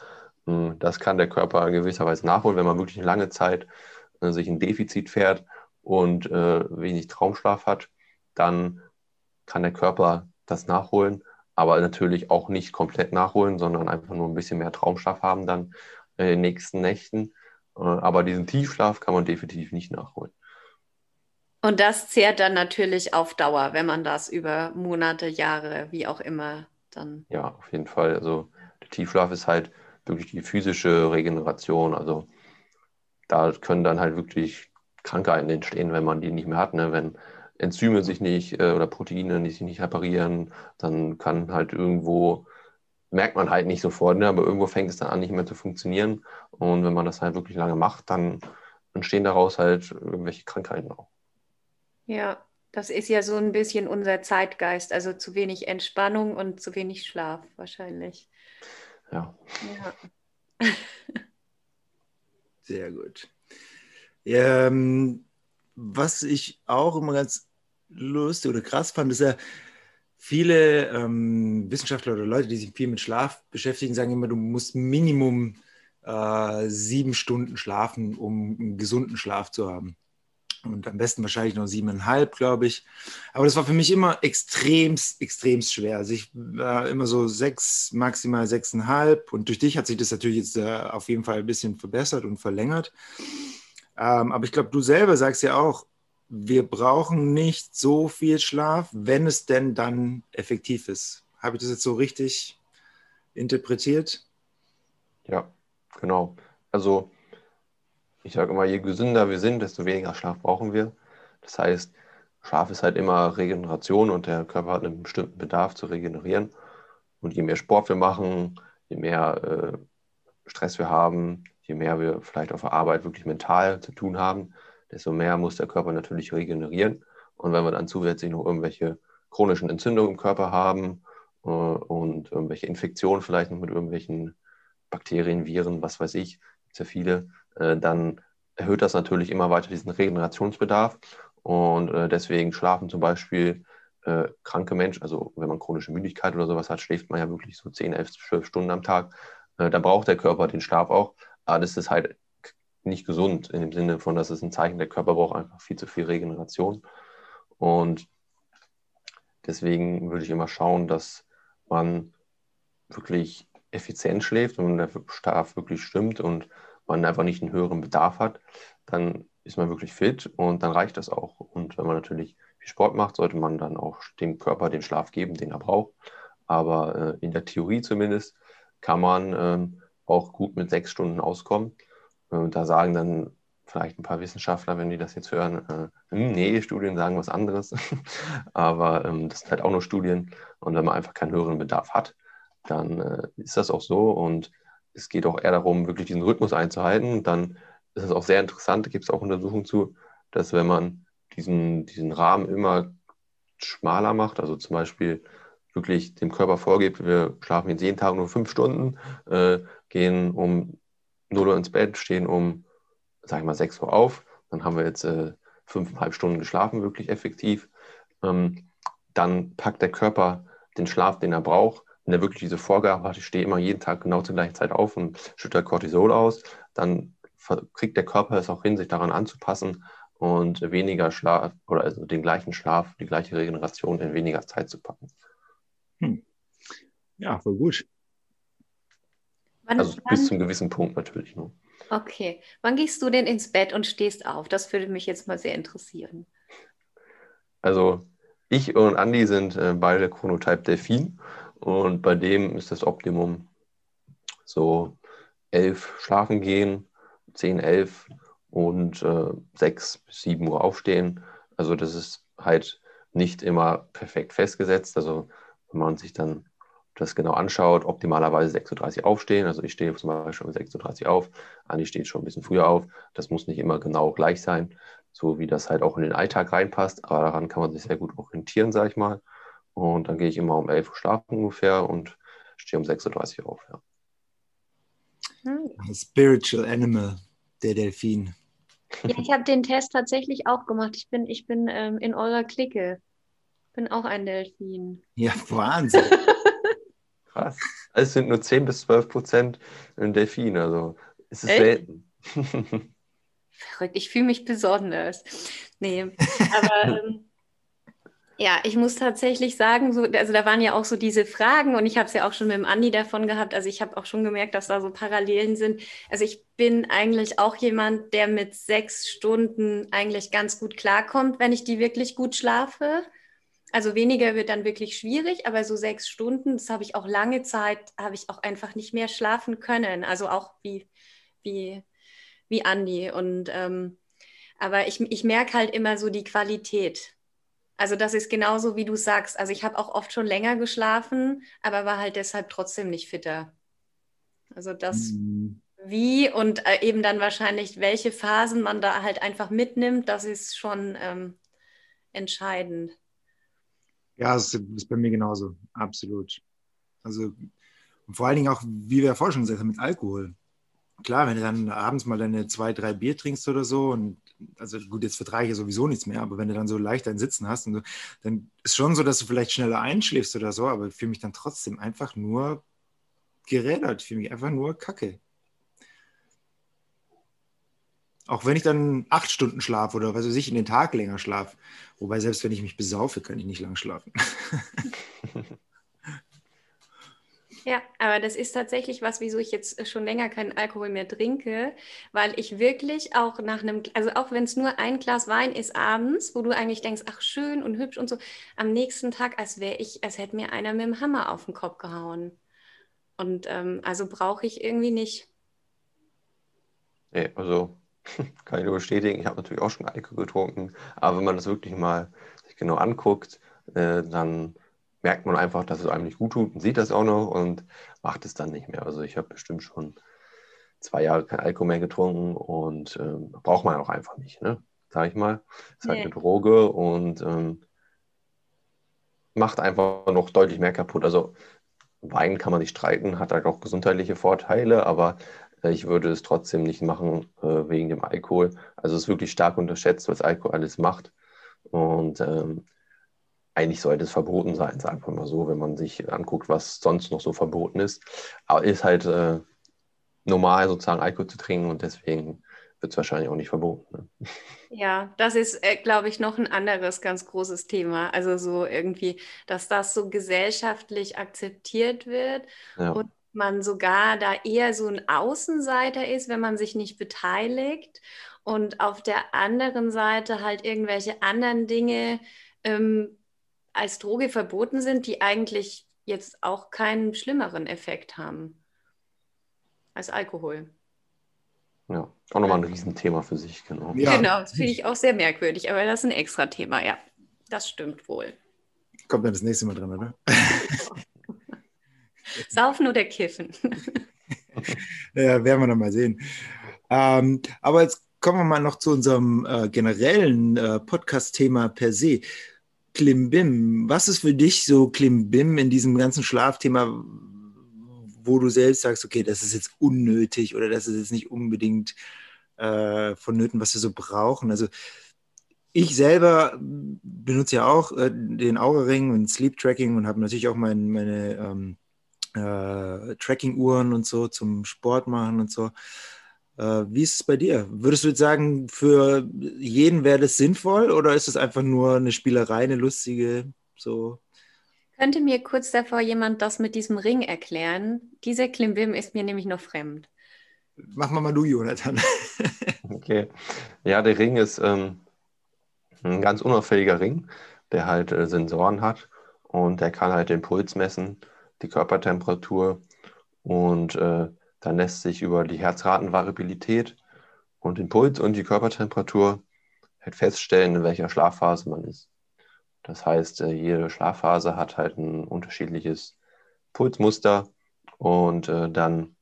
Hm, das kann der Körper gewisserweise nachholen, wenn man wirklich eine lange Zeit äh, sich ein Defizit fährt und äh, wenig Traumschlaf hat, dann kann der Körper das nachholen, aber natürlich auch nicht komplett nachholen, sondern einfach nur ein bisschen mehr Traumschlaf haben dann in den nächsten Nächten. Äh, aber diesen Tiefschlaf kann man definitiv nicht nachholen. Und das zehrt dann natürlich auf Dauer, wenn man das über Monate, Jahre, wie auch immer dann. Ja, auf jeden Fall. Also der Tiefschlaf ist halt wirklich die physische Regeneration. Also da können dann halt wirklich Krankheiten entstehen, wenn man die nicht mehr hat. Ne? Wenn Enzyme sich nicht äh, oder Proteine sich nicht reparieren, dann kann halt irgendwo, merkt man halt nicht sofort, ne? aber irgendwo fängt es dann an, nicht mehr zu funktionieren. Und wenn man das halt wirklich lange macht, dann entstehen daraus halt irgendwelche Krankheiten auch. Ja, das ist ja so ein bisschen unser Zeitgeist, also zu wenig Entspannung und zu wenig Schlaf wahrscheinlich. Ja. ja. Sehr gut. Ähm, was ich auch immer ganz lustig oder krass fand, ist ja, viele ähm, Wissenschaftler oder Leute, die sich viel mit Schlaf beschäftigen, sagen immer, du musst Minimum äh, sieben Stunden schlafen, um einen gesunden Schlaf zu haben und am besten wahrscheinlich noch siebeneinhalb, glaube ich. Aber das war für mich immer extremst, extremst schwer. Also ich war immer so sechs, maximal sechseinhalb und durch dich hat sich das natürlich jetzt äh, auf jeden Fall ein bisschen verbessert und verlängert. Ähm, aber ich glaube, du selber sagst ja auch, wir brauchen nicht so viel Schlaf, wenn es denn dann effektiv ist. Habe ich das jetzt so richtig interpretiert? Ja, genau. Also ich sage immer, je gesünder wir sind, desto weniger Schlaf brauchen wir. Das heißt, Schlaf ist halt immer Regeneration und der Körper hat einen bestimmten Bedarf zu regenerieren. Und je mehr Sport wir machen, je mehr äh, Stress wir haben, je mehr wir vielleicht auf der Arbeit wirklich mental zu tun haben, desto mehr muss der Körper natürlich regenerieren. Und wenn wir dann zusätzlich noch irgendwelche chronischen Entzündungen im Körper haben äh, und irgendwelche Infektionen vielleicht noch mit irgendwelchen Bakterien, Viren, was weiß ich, sehr viele, dann erhöht das natürlich immer weiter diesen Regenerationsbedarf. Und äh, deswegen schlafen zum Beispiel äh, kranke Menschen, also wenn man chronische Müdigkeit oder sowas hat, schläft man ja wirklich so 10, 11, 12 Stunden am Tag. da braucht der Körper den Schlaf auch. Aber das ist halt nicht gesund in dem Sinne von, dass es ein Zeichen, der Körper braucht einfach viel zu viel Regeneration. Und deswegen würde ich immer schauen, dass man wirklich effizient schläft und der Schlaf wirklich stimmt und man einfach nicht einen höheren Bedarf hat, dann ist man wirklich fit und dann reicht das auch. Und wenn man natürlich viel Sport macht, sollte man dann auch dem Körper den Schlaf geben, den er braucht. Aber äh, in der Theorie zumindest kann man ähm, auch gut mit sechs Stunden auskommen. Äh, da sagen dann vielleicht ein paar Wissenschaftler, wenn die das jetzt hören, äh, hm, nee, Studien sagen was anderes. Aber ähm, das sind halt auch nur Studien. Und wenn man einfach keinen höheren Bedarf hat, dann äh, ist das auch so. Und es geht auch eher darum, wirklich diesen Rhythmus einzuhalten. Und dann ist es auch sehr interessant, gibt es auch Untersuchungen zu, dass wenn man diesen, diesen Rahmen immer schmaler macht, also zum Beispiel wirklich dem Körper vorgibt, wir schlafen jetzt jeden Tag nur fünf Stunden, äh, gehen um 0 Uhr ins Bett, stehen um, sag ich mal, 6 Uhr auf, dann haben wir jetzt äh, fünfeinhalb Stunden geschlafen, wirklich effektiv. Ähm, dann packt der Körper den Schlaf, den er braucht, wenn er wirklich diese Vorgabe hat, ich stehe immer jeden Tag genau zur gleichen Zeit auf und schütte Cortisol aus, dann kriegt der Körper es auch hin, sich daran anzupassen und weniger Schlaf oder also den gleichen Schlaf, die gleiche Regeneration in weniger Zeit zu packen. Hm. Ja, voll gut. Wann, also bis zum gewissen Punkt natürlich nur. Okay. Wann gehst du denn ins Bett und stehst auf? Das würde mich jetzt mal sehr interessieren. Also ich und Andi sind äh, beide Chronotype Delfin und bei dem ist das Optimum so elf schlafen gehen, zehn, elf und äh, sechs bis sieben Uhr aufstehen. Also das ist halt nicht immer perfekt festgesetzt. Also wenn man sich dann das genau anschaut, optimalerweise 6.30 Uhr aufstehen. Also ich stehe zum Beispiel um 6.30 Uhr auf, Andi steht schon ein bisschen früher auf. Das muss nicht immer genau gleich sein, so wie das halt auch in den Alltag reinpasst. Aber daran kann man sich sehr gut orientieren, sage ich mal. Und dann gehe ich immer um 11 Uhr schlafen ungefähr und stehe um 6.30 Uhr auf. Ja. Hm. Spiritual Animal, der Delfin. Ja, ich habe den Test tatsächlich auch gemacht. Ich bin, ich bin ähm, in eurer Clique. Bin auch ein Delfin. Ja, Wahnsinn. Krass. Es sind nur 10 bis 12 Prozent ein Delfin, also es ist Echt? selten. Verrückt, ich fühle mich besonders. Nee, aber ähm, ja, ich muss tatsächlich sagen, so, also da waren ja auch so diese Fragen und ich habe es ja auch schon mit dem Andi davon gehabt. Also ich habe auch schon gemerkt, dass da so Parallelen sind. Also ich bin eigentlich auch jemand, der mit sechs Stunden eigentlich ganz gut klarkommt, wenn ich die wirklich gut schlafe. Also weniger wird dann wirklich schwierig, aber so sechs Stunden, das habe ich auch lange Zeit, habe ich auch einfach nicht mehr schlafen können. Also auch wie, wie, wie Andi. Und ähm, aber ich, ich merke halt immer so die Qualität. Also das ist genauso, wie du sagst. Also ich habe auch oft schon länger geschlafen, aber war halt deshalb trotzdem nicht fitter. Also das mhm. wie und äh, eben dann wahrscheinlich, welche Phasen man da halt einfach mitnimmt, das ist schon ähm, entscheidend. Ja, das ist bei mir genauso, absolut. Also vor allen Dingen auch, wie wir vorhin schon gesagt haben, mit Alkohol klar, wenn du dann abends mal deine zwei, drei Bier trinkst oder so und also gut, jetzt vertrage ich sowieso nichts mehr, aber wenn du dann so leicht ein Sitzen hast, so, dann ist schon so, dass du vielleicht schneller einschläfst oder so, aber ich fühle mich dann trotzdem einfach nur gerädert, fühle mich einfach nur kacke. Auch wenn ich dann acht Stunden schlafe oder was weiß ich, in den Tag länger schlafe. Wobei selbst wenn ich mich besaufe, kann ich nicht lang schlafen. Ja, aber das ist tatsächlich was, wieso ich jetzt schon länger keinen Alkohol mehr trinke, weil ich wirklich auch nach einem, also auch wenn es nur ein Glas Wein ist abends, wo du eigentlich denkst, ach schön und hübsch und so, am nächsten Tag, als wäre ich, als hätte mir einer mit dem Hammer auf den Kopf gehauen. Und ähm, also brauche ich irgendwie nicht. Nee, also kann ich nur bestätigen, ich habe natürlich auch schon Alkohol getrunken, aber wenn man das wirklich mal sich genau anguckt, äh, dann merkt man einfach, dass es einem nicht gut tut und sieht das auch noch und macht es dann nicht mehr. Also ich habe bestimmt schon zwei Jahre kein Alkohol mehr getrunken und ähm, braucht man auch einfach nicht, ne? sag ich mal. Ist halt nee. eine Droge und ähm, macht einfach noch deutlich mehr kaputt. Also Wein kann man nicht streiten, hat halt auch gesundheitliche Vorteile, aber äh, ich würde es trotzdem nicht machen äh, wegen dem Alkohol. Also es ist wirklich stark unterschätzt, was Alkohol alles macht. Und ähm, eigentlich sollte es verboten sein, sagen wir mal so, wenn man sich anguckt, was sonst noch so verboten ist. Aber ist halt äh, normal, sozusagen Alkohol zu trinken und deswegen wird es wahrscheinlich auch nicht verboten. Ne? Ja, das ist, äh, glaube ich, noch ein anderes ganz großes Thema. Also so irgendwie, dass das so gesellschaftlich akzeptiert wird ja. und man sogar da eher so ein Außenseiter ist, wenn man sich nicht beteiligt und auf der anderen Seite halt irgendwelche anderen Dinge ähm, als Droge verboten sind, die eigentlich jetzt auch keinen schlimmeren Effekt haben als Alkohol. Ja, auch nochmal ein Riesenthema für sich, genau. Ja. Genau, das finde ich auch sehr merkwürdig, aber das ist ein extra Thema, ja. Das stimmt wohl. Kommt dann das nächste Mal dran, oder? Saufen oder kiffen? ja, werden wir noch mal sehen. Ähm, aber jetzt kommen wir mal noch zu unserem äh, generellen äh, Podcast-Thema per se. Klimbim. Was ist für dich so Klimbim in diesem ganzen Schlafthema, wo du selbst sagst, okay, das ist jetzt unnötig oder das ist jetzt nicht unbedingt äh, vonnöten, was wir so brauchen? Also ich selber benutze ja auch äh, den Aura-Ring und Sleep Tracking und habe natürlich auch mein, meine ähm, äh, Tracking-Uhren und so zum Sport machen und so. Äh, wie ist es bei dir? Würdest du jetzt sagen, für jeden wäre das sinnvoll oder ist es einfach nur eine Spielerei, eine lustige so? Könnte mir kurz davor jemand das mit diesem Ring erklären? Dieser Klimbim ist mir nämlich noch fremd. Mach mal mal du, Jonathan. okay. Ja, der Ring ist ähm, ein ganz unauffälliger Ring, der halt äh, Sensoren hat und der kann halt den Puls messen, die Körpertemperatur und äh, dann lässt sich über die Herzratenvariabilität und den Puls und die Körpertemperatur halt feststellen, in welcher Schlafphase man ist. Das heißt, äh, jede Schlafphase hat halt ein unterschiedliches Pulsmuster und äh, dann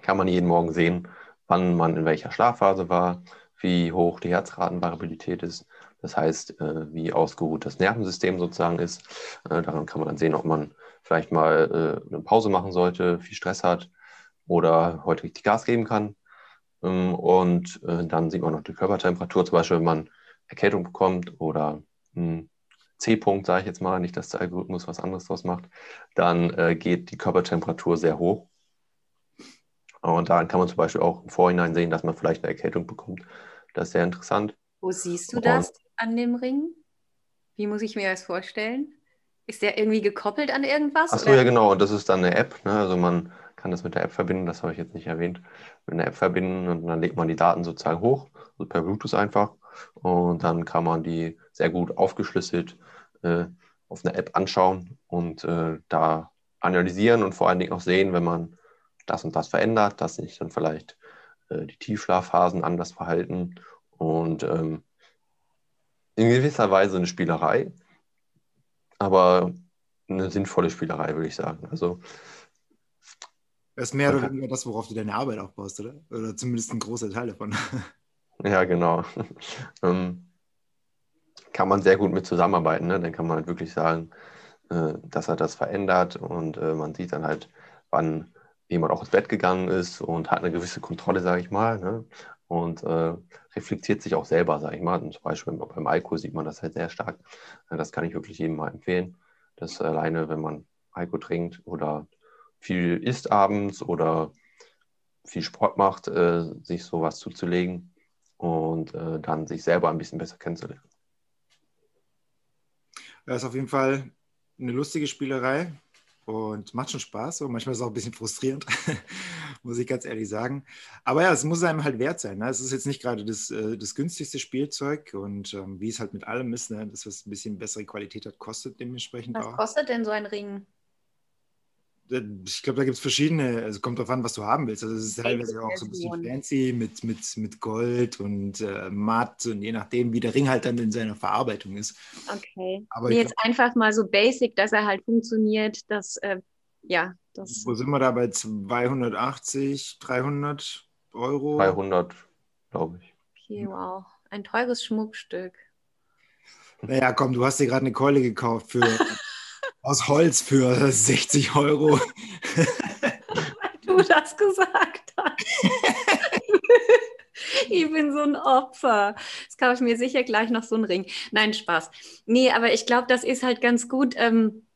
kann man jeden Morgen sehen, wann man in welcher Schlafphase war, wie hoch die Herzratenvariabilität ist. Das heißt, äh, wie ausgeruht das Nervensystem sozusagen ist. Daran kann man dann sehen, ob man vielleicht mal eine Pause machen sollte, viel Stress hat oder heute richtig Gas geben kann. Ähm, und äh, dann sieht man noch die Körpertemperatur, zum Beispiel, wenn man Erkältung bekommt oder hm, C-Punkt, sage ich jetzt mal, nicht, dass der Algorithmus was anderes draus macht, dann äh, geht die Körpertemperatur sehr hoch. Und daran kann man zum Beispiel auch im Vorhinein sehen, dass man vielleicht eine Erkältung bekommt. Das ist sehr interessant. Wo siehst du das an dem Ring? Wie muss ich mir das vorstellen? Ist der irgendwie gekoppelt an irgendwas? Achso, ja, genau. Und das ist dann eine App. Ne? Also man kann das mit der App verbinden, das habe ich jetzt nicht erwähnt. Mit einer App verbinden und dann legt man die Daten sozusagen hoch, also per Bluetooth einfach. Und dann kann man die sehr gut aufgeschlüsselt äh, auf einer App anschauen und äh, da analysieren und vor allen Dingen auch sehen, wenn man das und das verändert, dass sich dann vielleicht äh, die Tiefschlafphasen anders verhalten und ähm, in gewisser Weise eine Spielerei, aber eine sinnvolle Spielerei, würde ich sagen. Also das ist mehr oder weniger das, worauf du deine Arbeit aufbaust, oder? Oder zumindest ein großer Teil davon. Ja, genau. ähm, kann man sehr gut mit zusammenarbeiten. Ne? Dann kann man halt wirklich sagen, äh, dass er das verändert und äh, man sieht dann halt, wann jemand auch ins Bett gegangen ist und hat eine gewisse Kontrolle, sage ich mal. Ne? Und äh, reflektiert sich auch selber, sage ich mal. Und zum Beispiel beim Alkohol sieht man das halt sehr stark. Das kann ich wirklich jedem mal empfehlen. dass alleine, wenn man Alkohol trinkt oder viel isst abends oder viel Sport macht, äh, sich sowas zuzulegen und äh, dann sich selber ein bisschen besser kennenzulernen. Das ist auf jeden Fall eine lustige Spielerei und macht schon Spaß. Und manchmal ist es auch ein bisschen frustrierend, muss ich ganz ehrlich sagen. Aber ja, es muss einem halt wert sein. Ne? Es ist jetzt nicht gerade das, äh, das günstigste Spielzeug und ähm, wie es halt mit allem ist, ne? das, was ein bisschen bessere Qualität hat, kostet dementsprechend was auch. Was kostet denn so ein Ring? Ich glaube, da gibt es verschiedene, also kommt drauf an, was du haben willst. Also es ist teilweise auch so ein bisschen fancy mit, mit, mit Gold und äh, matt und je nachdem, wie der Ring halt dann in seiner Verarbeitung ist. Okay. Aber nee, jetzt glaub, einfach mal so basic, dass er halt funktioniert, dass, äh, ja. Das wo sind wir da bei 280, 300 Euro? 300, glaube ich. Okay, wow. Ein teures Schmuckstück. Naja, komm, du hast dir gerade eine Keule gekauft für aus Holz für 60 Euro. du das gesagt hast. ich bin so ein Opfer. Jetzt kaufe ich mir sicher gleich noch so einen Ring. Nein, Spaß. Nee, aber ich glaube, das ist halt ganz gut. Ähm,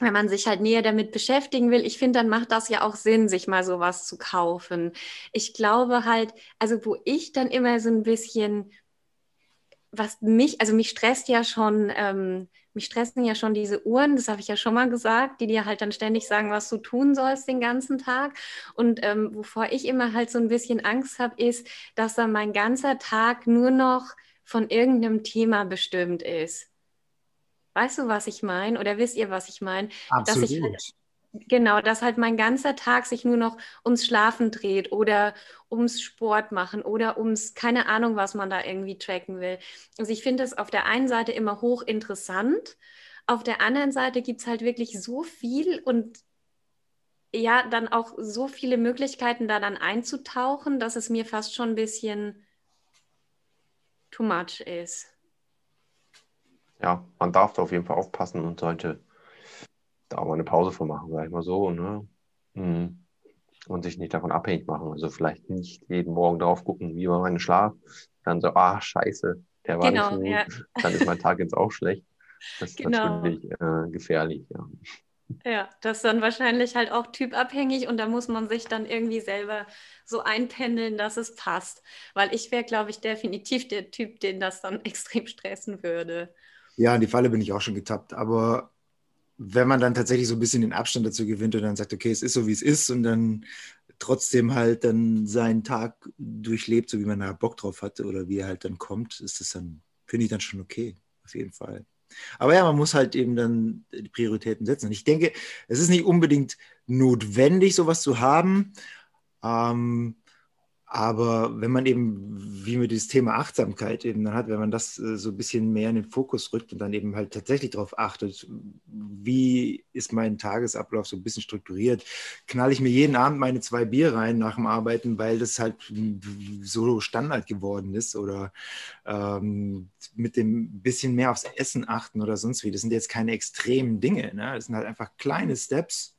wenn man sich halt näher damit beschäftigen will, ich finde, dann macht das ja auch Sinn, sich mal sowas zu kaufen. Ich glaube halt, also wo ich dann immer so ein bisschen, was mich, also mich stresst ja schon ähm, mich stressen ja schon diese Uhren, das habe ich ja schon mal gesagt, die dir halt dann ständig sagen, was du tun sollst den ganzen Tag. Und ähm, wovor ich immer halt so ein bisschen Angst habe, ist, dass dann mein ganzer Tag nur noch von irgendeinem Thema bestimmt ist. Weißt du, was ich meine? Oder wisst ihr, was ich meine? Absolut. Dass ich halt Genau, dass halt mein ganzer Tag sich nur noch ums Schlafen dreht oder ums Sport machen oder ums, keine Ahnung, was man da irgendwie tracken will. Also ich finde es auf der einen Seite immer hochinteressant, auf der anderen Seite gibt es halt wirklich so viel und ja, dann auch so viele Möglichkeiten, da dann einzutauchen, dass es mir fast schon ein bisschen too much ist. Ja, man darf da auf jeden Fall aufpassen und sollte da auch mal eine Pause von machen, sag ich mal so. Ne? Mhm. Und sich nicht davon abhängig machen. Also vielleicht nicht jeden Morgen drauf gucken, wie war mein Schlaf. Dann so, ah, scheiße, der war genau, nicht so gut. Ja. Dann ist mein Tag jetzt auch schlecht. Das ist genau. natürlich äh, gefährlich, ja. Ja, das ist dann wahrscheinlich halt auch typabhängig und da muss man sich dann irgendwie selber so einpendeln, dass es passt. Weil ich wäre, glaube ich, definitiv der Typ, den das dann extrem stressen würde. Ja, in die Falle bin ich auch schon getappt. Aber wenn man dann tatsächlich so ein bisschen den Abstand dazu gewinnt und dann sagt, okay, es ist so, wie es ist und dann trotzdem halt dann seinen Tag durchlebt, so wie man da Bock drauf hatte oder wie er halt dann kommt, ist das dann, finde ich dann schon okay, auf jeden Fall. Aber ja, man muss halt eben dann die Prioritäten setzen. Und ich denke, es ist nicht unbedingt notwendig, sowas zu haben. Ähm, Aber wenn man eben, wie wir dieses Thema Achtsamkeit eben dann hat, wenn man das äh, so ein bisschen mehr in den Fokus rückt und dann eben halt tatsächlich darauf achtet, wie ist mein Tagesablauf so ein bisschen strukturiert, knall ich mir jeden Abend meine zwei Bier rein nach dem Arbeiten, weil das halt so Standard geworden ist oder ähm, mit dem bisschen mehr aufs Essen achten oder sonst wie. Das sind jetzt keine extremen Dinge, ne? das sind halt einfach kleine Steps,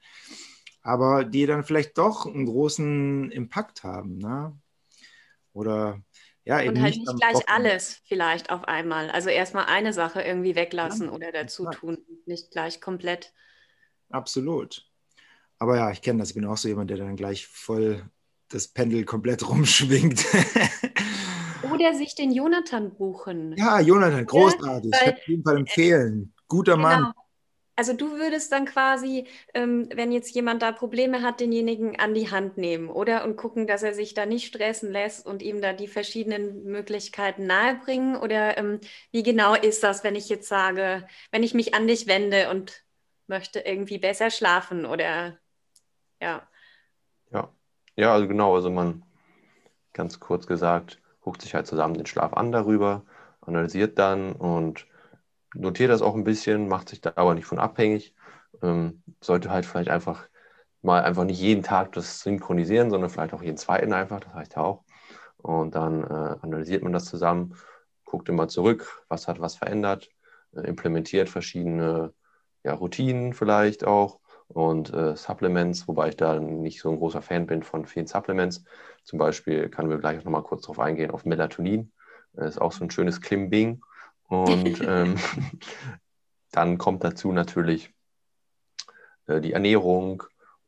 aber die dann vielleicht doch einen großen Impact haben. Ne? Oder ja, eben. Und halt nicht, nicht gleich Trocken. alles vielleicht auf einmal. Also erstmal eine Sache irgendwie weglassen ja, oder dazu tun, nicht gleich komplett. Absolut. Aber ja, ich kenne das. Ich bin auch so jemand, der dann gleich voll das Pendel komplett rumschwingt. Oder sich den Jonathan buchen. Ja, Jonathan, großartig. Weil, ich kann auf jeden Fall empfehlen. Guter genau. Mann. Also du würdest dann quasi, ähm, wenn jetzt jemand da Probleme hat, denjenigen an die Hand nehmen, oder? Und gucken, dass er sich da nicht stressen lässt und ihm da die verschiedenen Möglichkeiten nahebringen? Oder ähm, wie genau ist das, wenn ich jetzt sage, wenn ich mich an dich wende und möchte irgendwie besser schlafen oder ja. Ja, ja, also genau, also man, ganz kurz gesagt, guckt sich halt zusammen den Schlaf an darüber, analysiert dann und notiere das auch ein bisschen, macht sich da aber nicht von abhängig. Ähm, sollte halt vielleicht einfach mal einfach nicht jeden Tag das synchronisieren, sondern vielleicht auch jeden zweiten einfach, das heißt ja auch. Und dann äh, analysiert man das zusammen, guckt immer zurück, was hat was verändert, äh, implementiert verschiedene ja, Routinen vielleicht auch und äh, Supplements, wobei ich da nicht so ein großer Fan bin von vielen Supplements. Zum Beispiel können wir gleich noch mal kurz darauf eingehen, auf Melatonin. Das ist auch so ein schönes Klimbing. Und ähm, dann kommt dazu natürlich äh, die Ernährung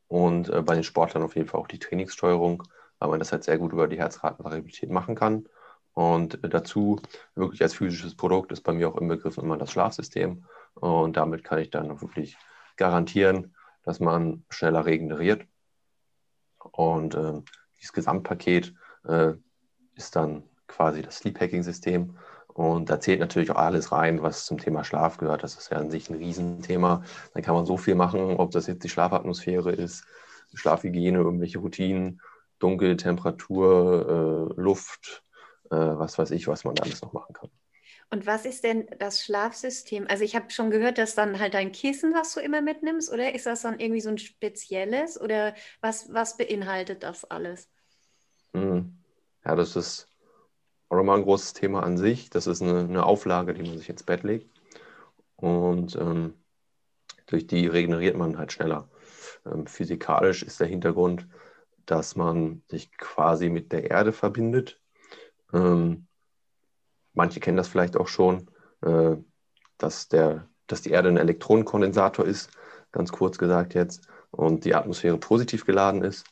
und äh, bei den Sportlern auf jeden Fall auch die Trainingssteuerung, weil man das halt sehr gut über die Herzratenvariabilität machen kann. Und äh, dazu wirklich als physisches Produkt ist bei mir auch im Begriff immer das Schlafsystem. Und damit kann ich dann wirklich garantieren, dass man schneller regeneriert. Und äh, dieses Gesamtpaket äh, ist dann quasi das Sleep Hacking System, und da zählt natürlich auch alles rein, was zum Thema Schlaf gehört. Das ist ja an sich ein Riesenthema. Dann kann man so viel machen, ob das jetzt die Schlafatmosphäre ist, Schlafhygiene, irgendwelche Routinen, Dunkel, Temperatur, äh, Luft, äh, was weiß ich, was man da alles noch machen kann. Und was ist denn das Schlafsystem? Also ich habe schon gehört, dass dann halt dein Kissen, was du immer mitnimmst, oder ist das dann irgendwie so ein spezielles? Oder was, was beinhaltet das alles? Hm. Ja, das ist auch nochmal ein großes Thema an sich. Das ist eine, eine Auflage, die man sich ins Bett legt. Und ähm, durch die regeneriert man halt schneller. Ähm, physikalisch ist der Hintergrund, dass man sich quasi mit der Erde verbindet. Ähm, manche kennen das vielleicht auch schon, äh, dass, der, dass die Erde ein Elektronenkondensator ist, ganz kurz gesagt jetzt und die Atmosphäre positiv geladen ist.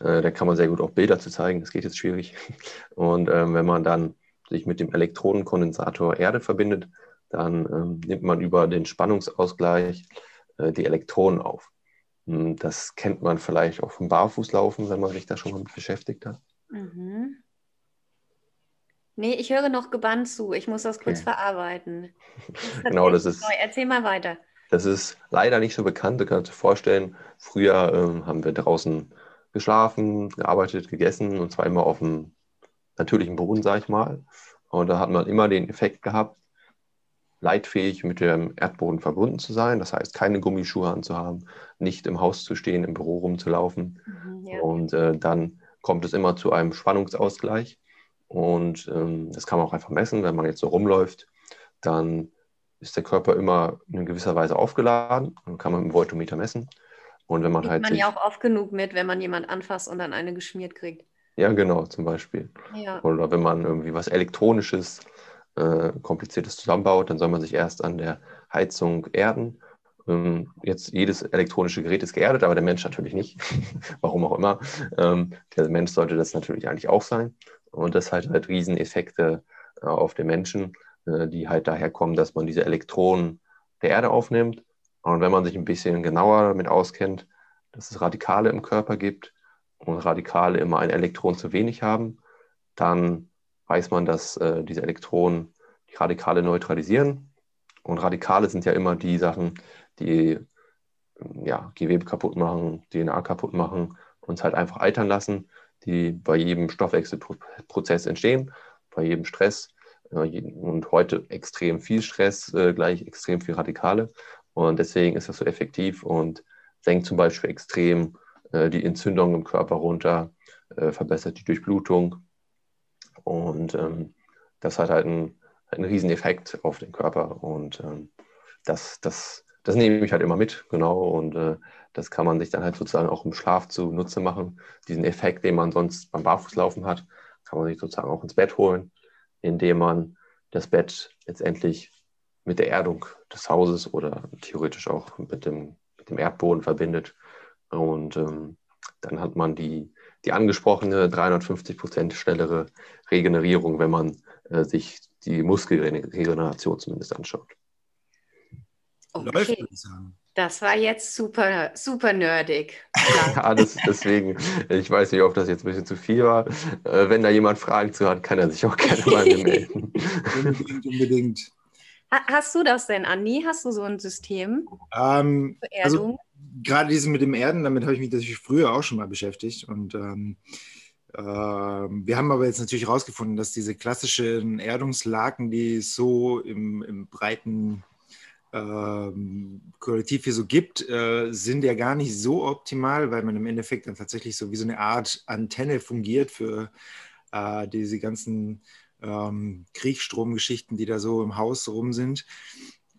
Äh, da kann man sehr gut auch Bilder zu zeigen, das geht jetzt schwierig. Und ähm, wenn man dann sich mit dem Elektronenkondensator Erde verbindet, dann ähm, nimmt man über den Spannungsausgleich äh, die Elektronen auf. Hm, das kennt man vielleicht auch vom Barfußlaufen, wenn man sich da schon mal mit beschäftigt hat. Mhm. Nee, ich höre noch gebannt zu. Ich muss das kurz okay. verarbeiten. Das genau, das ist. Neu. Erzähl mal weiter. Das ist leider nicht so bekannt. Du kannst dir vorstellen, früher ähm, haben wir draußen geschlafen, gearbeitet, gegessen und zwar immer auf dem natürlichen Boden, sage ich mal. Und da hat man immer den Effekt gehabt, leitfähig mit dem Erdboden verbunden zu sein. Das heißt, keine Gummischuhe anzuhaben, nicht im Haus zu stehen, im Büro rumzulaufen. Mhm, ja. Und äh, dann kommt es immer zu einem Spannungsausgleich. Und ähm, das kann man auch einfach messen, wenn man jetzt so rumläuft, dann ist der Körper immer in gewisser Weise aufgeladen und kann man mit dem Voltometer messen. Und wenn man Kriegt halt. man ja auch oft genug mit, wenn man jemanden anfasst und dann eine geschmiert kriegt. Ja, genau, zum Beispiel. Ja. Oder wenn man irgendwie was Elektronisches, äh, Kompliziertes zusammenbaut, dann soll man sich erst an der Heizung erden. Ähm, jetzt jedes elektronische Gerät ist geerdet, aber der Mensch natürlich nicht. Warum auch immer. Ähm, der Mensch sollte das natürlich eigentlich auch sein. Und das hat halt Rieseneffekte äh, auf den Menschen die halt daher kommen, dass man diese Elektronen der Erde aufnimmt. Und wenn man sich ein bisschen genauer damit auskennt, dass es Radikale im Körper gibt und Radikale immer ein Elektron zu wenig haben, dann weiß man, dass äh, diese Elektronen die Radikale neutralisieren. Und Radikale sind ja immer die Sachen, die ja, Gewebe kaputt machen, DNA kaputt machen, uns halt einfach altern lassen. die bei jedem Stoffwechselprozess entstehen, bei jedem Stress. Und heute extrem viel Stress gleich extrem viel Radikale. Und deswegen ist das so effektiv und senkt zum Beispiel extrem die Entzündung im Körper runter, verbessert die Durchblutung. Und ähm, das hat halt einen, einen riesen Effekt auf den Körper. Und ähm, das, das, das nehme ich halt immer mit, genau. Und äh, das kann man sich dann halt sozusagen auch im Schlaf zunutze machen. Diesen Effekt, den man sonst beim Barfußlaufen hat, kann man sich sozusagen auch ins Bett holen, indem man das Bett letztendlich mit der Erdung des Hauses oder theoretisch auch mit dem, mit dem Erdboden verbindet. Und ähm, dann hat man die, die angesprochene 350 Prozent schnellere Regenerierung, wenn man äh, sich die Muskelregeneration zumindest anschaut. Okay. Läuft, würde ich sagen. Das war jetzt super, super nerdig. ja, das, deswegen, ich weiß nicht, ob das jetzt ein bisschen zu viel war. Äh, wenn da jemand Fragen zu hat, kann er sich auch gerne mal melden. unbedingt, unbedingt. Hast du das denn, Andi? Hast du so ein System? Ähm, also, gerade dieses mit dem Erden, damit habe ich mich natürlich früher auch schon mal beschäftigt. Und ähm, äh, wir haben aber jetzt natürlich herausgefunden, dass diese klassischen Erdungslaken, die es so im, im breiten ähm, Kollektiv hier so gibt, äh, sind ja gar nicht so optimal, weil man im Endeffekt dann tatsächlich so wie so eine Art Antenne fungiert für äh, diese ganzen ähm, Kriegsstromgeschichten, die da so im Haus rum sind.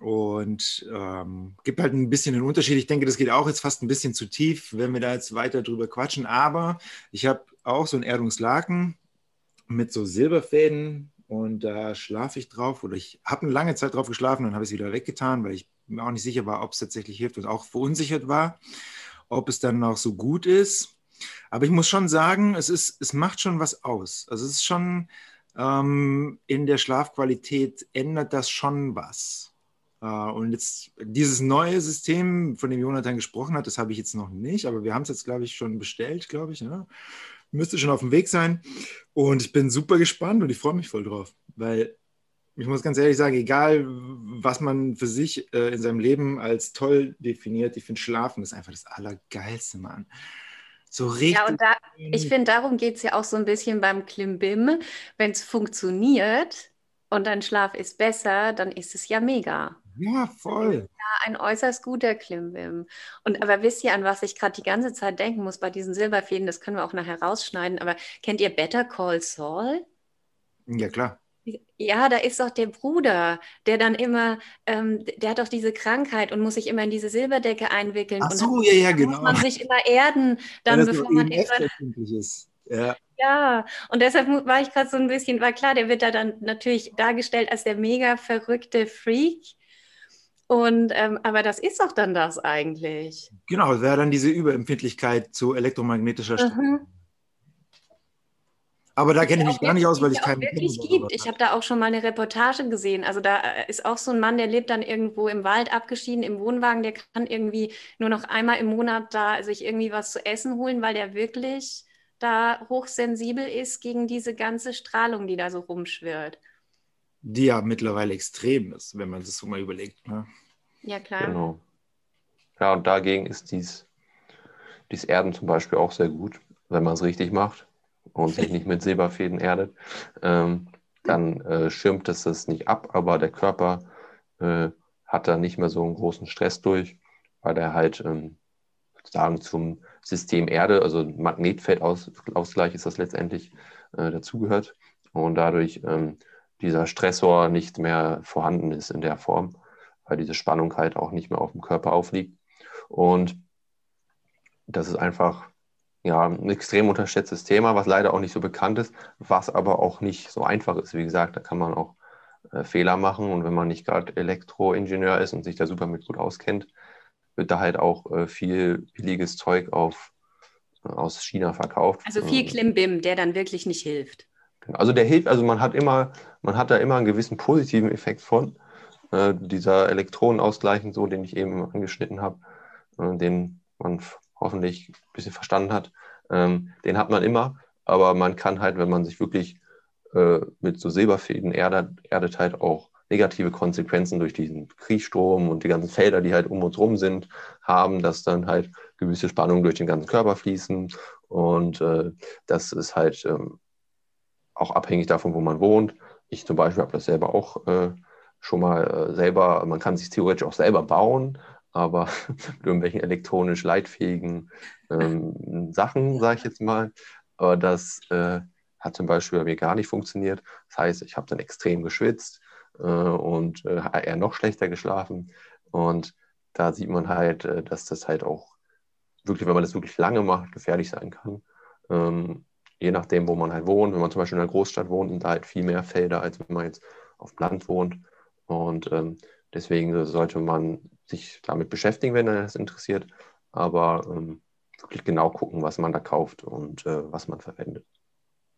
Und ähm, gibt halt ein bisschen einen Unterschied. Ich denke, das geht auch jetzt fast ein bisschen zu tief, wenn wir da jetzt weiter drüber quatschen. Aber ich habe auch so ein Erdungslaken mit so Silberfäden und da schlafe ich drauf. Oder ich habe eine lange Zeit drauf geschlafen, dann habe es wieder weggetan, weil ich mir auch nicht sicher war, ob es tatsächlich hilft und auch verunsichert war, ob es dann auch so gut ist. Aber ich muss schon sagen, es, ist, es macht schon was aus. Also es ist schon ähm, in der Schlafqualität ändert das schon was. Äh, und jetzt dieses neue System, von dem Jonathan gesprochen hat, das habe ich jetzt noch nicht, aber wir haben es jetzt, glaube ich, schon bestellt, glaube ich. Ne? Müsste schon auf dem Weg sein. Und ich bin super gespannt und ich freue mich voll drauf, weil ich muss ganz ehrlich sagen, egal was man für sich äh, in seinem Leben als toll definiert, ich finde Schlafen ist einfach das Allergeilste, Mann. So richtig. Ja, und da, ich finde, darum geht es ja auch so ein bisschen beim Klimbim. Wenn es funktioniert und dein Schlaf ist besser, dann ist es ja mega. Ja, voll. Ja, ein äußerst guter Klimbim. Und aber wisst ihr, an was ich gerade die ganze Zeit denken muss bei diesen Silberfäden, das können wir auch nachher rausschneiden, aber kennt ihr Better Call Saul? Ja, klar. Ja, da ist doch der Bruder, der dann immer, ähm, der hat doch diese Krankheit und muss sich immer in diese Silberdecke einwickeln. Ach so, ja, ja, genau. Muss man sich immer erden, dann ja, bevor man. Ist. Ja. ja, und deshalb war ich gerade so ein bisschen, war klar, der wird da dann natürlich dargestellt als der mega verrückte Freak. Und ähm, aber das ist doch dann das eigentlich. Genau, es wäre dann diese Überempfindlichkeit zu elektromagnetischer Strahlung. Mhm. Aber da kenne ich mich gar nicht aus, weil ich keinen wirklich gibt. Ich habe da auch schon mal eine Reportage gesehen. Also da äh, ist auch so ein Mann, der lebt dann irgendwo im Wald abgeschieden im Wohnwagen. Der kann irgendwie nur noch einmal im Monat da sich irgendwie was zu essen holen, weil der wirklich da hochsensibel ist gegen diese ganze Strahlung, die da so rumschwirrt die ja mittlerweile extrem ist, wenn man das so mal überlegt. Ne? Ja, klar. Genau. Ja, und dagegen ist dies, dies Erden zum Beispiel auch sehr gut, wenn man es richtig macht und sich nicht mit Silberfäden erdet. Ähm, dann äh, schirmt es das nicht ab, aber der Körper äh, hat da nicht mehr so einen großen Stress durch, weil er halt ähm, sozusagen zum System Erde, also Magnetfeldausgleich ist das letztendlich, äh, dazugehört. Und dadurch ähm, dieser Stressor nicht mehr vorhanden ist in der Form, weil diese Spannung halt auch nicht mehr auf dem Körper aufliegt. Und das ist einfach ja, ein extrem unterschätztes Thema, was leider auch nicht so bekannt ist, was aber auch nicht so einfach ist. Wie gesagt, da kann man auch äh, Fehler machen und wenn man nicht gerade Elektroingenieur ist und sich da super mit gut auskennt, wird da halt auch äh, viel billiges Zeug auf, äh, aus China verkauft. Also viel Klimbim, der dann wirklich nicht hilft. Also der hilft, also man hat immer, man hat da immer einen gewissen positiven Effekt von. Äh, dieser Elektronenausgleich, so, den ich eben angeschnitten habe, äh, den man hoffentlich ein bisschen verstanden hat, ähm, den hat man immer, aber man kann halt, wenn man sich wirklich äh, mit so Silberfäden erdet, erdet halt auch negative Konsequenzen durch diesen Kriechstrom und die ganzen Felder, die halt um uns rum sind, haben, dass dann halt gewisse Spannungen durch den ganzen Körper fließen. Und äh, das ist halt ähm, auch abhängig davon, wo man wohnt. Ich zum Beispiel habe das selber auch äh, schon mal äh, selber, man kann sich theoretisch auch selber bauen, aber mit irgendwelchen elektronisch leitfähigen ähm, Sachen, sage ich jetzt mal. Aber das äh, hat zum Beispiel bei mir gar nicht funktioniert. Das heißt, ich habe dann extrem geschwitzt äh, und äh, eher noch schlechter geschlafen. Und da sieht man halt, äh, dass das halt auch wirklich, wenn man das wirklich lange macht, gefährlich sein kann. Ähm, je nachdem, wo man halt wohnt. Wenn man zum Beispiel in einer Großstadt wohnt, sind da halt viel mehr Felder, als wenn man jetzt auf dem Land wohnt. Und ähm, deswegen sollte man sich damit beschäftigen, wenn er das interessiert. Aber ähm, wirklich genau gucken, was man da kauft und äh, was man verwendet.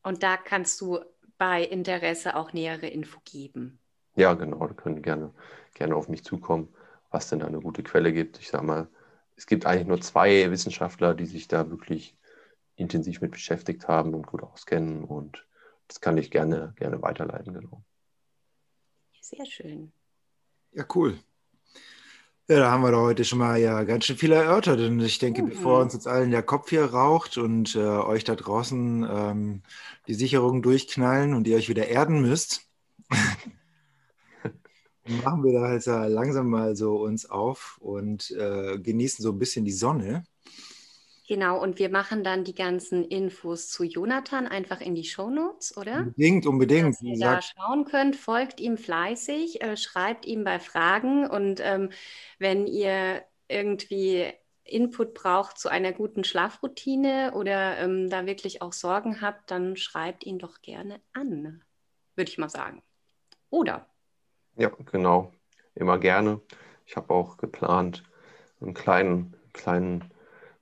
Und da kannst du bei Interesse auch nähere Info geben. Ja, genau, da können gerne, gerne auf mich zukommen, was denn da eine gute Quelle gibt. Ich sage mal, es gibt eigentlich nur zwei Wissenschaftler, die sich da wirklich intensiv mit beschäftigt haben und gut auskennen. Und das kann ich gerne, gerne weiterleiten, genau. Sehr schön. Ja, cool. Ja, da haben wir doch heute schon mal ja ganz schön viel erörtert. Und ich denke, mhm. bevor uns jetzt allen der Kopf hier raucht und äh, euch da draußen ähm, die Sicherungen durchknallen und ihr euch wieder erden müsst, machen wir da jetzt langsam mal so uns auf und äh, genießen so ein bisschen die Sonne. Genau, und wir machen dann die ganzen Infos zu Jonathan einfach in die Shownotes, oder? Unbedingt, unbedingt. Dass ihr da schauen könnt, folgt ihm fleißig, äh, schreibt ihm bei Fragen und ähm, wenn ihr irgendwie Input braucht zu einer guten Schlafroutine oder ähm, da wirklich auch Sorgen habt, dann schreibt ihn doch gerne an, würde ich mal sagen. Oder? Ja, genau. Immer gerne. Ich habe auch geplant, einen kleinen, kleinen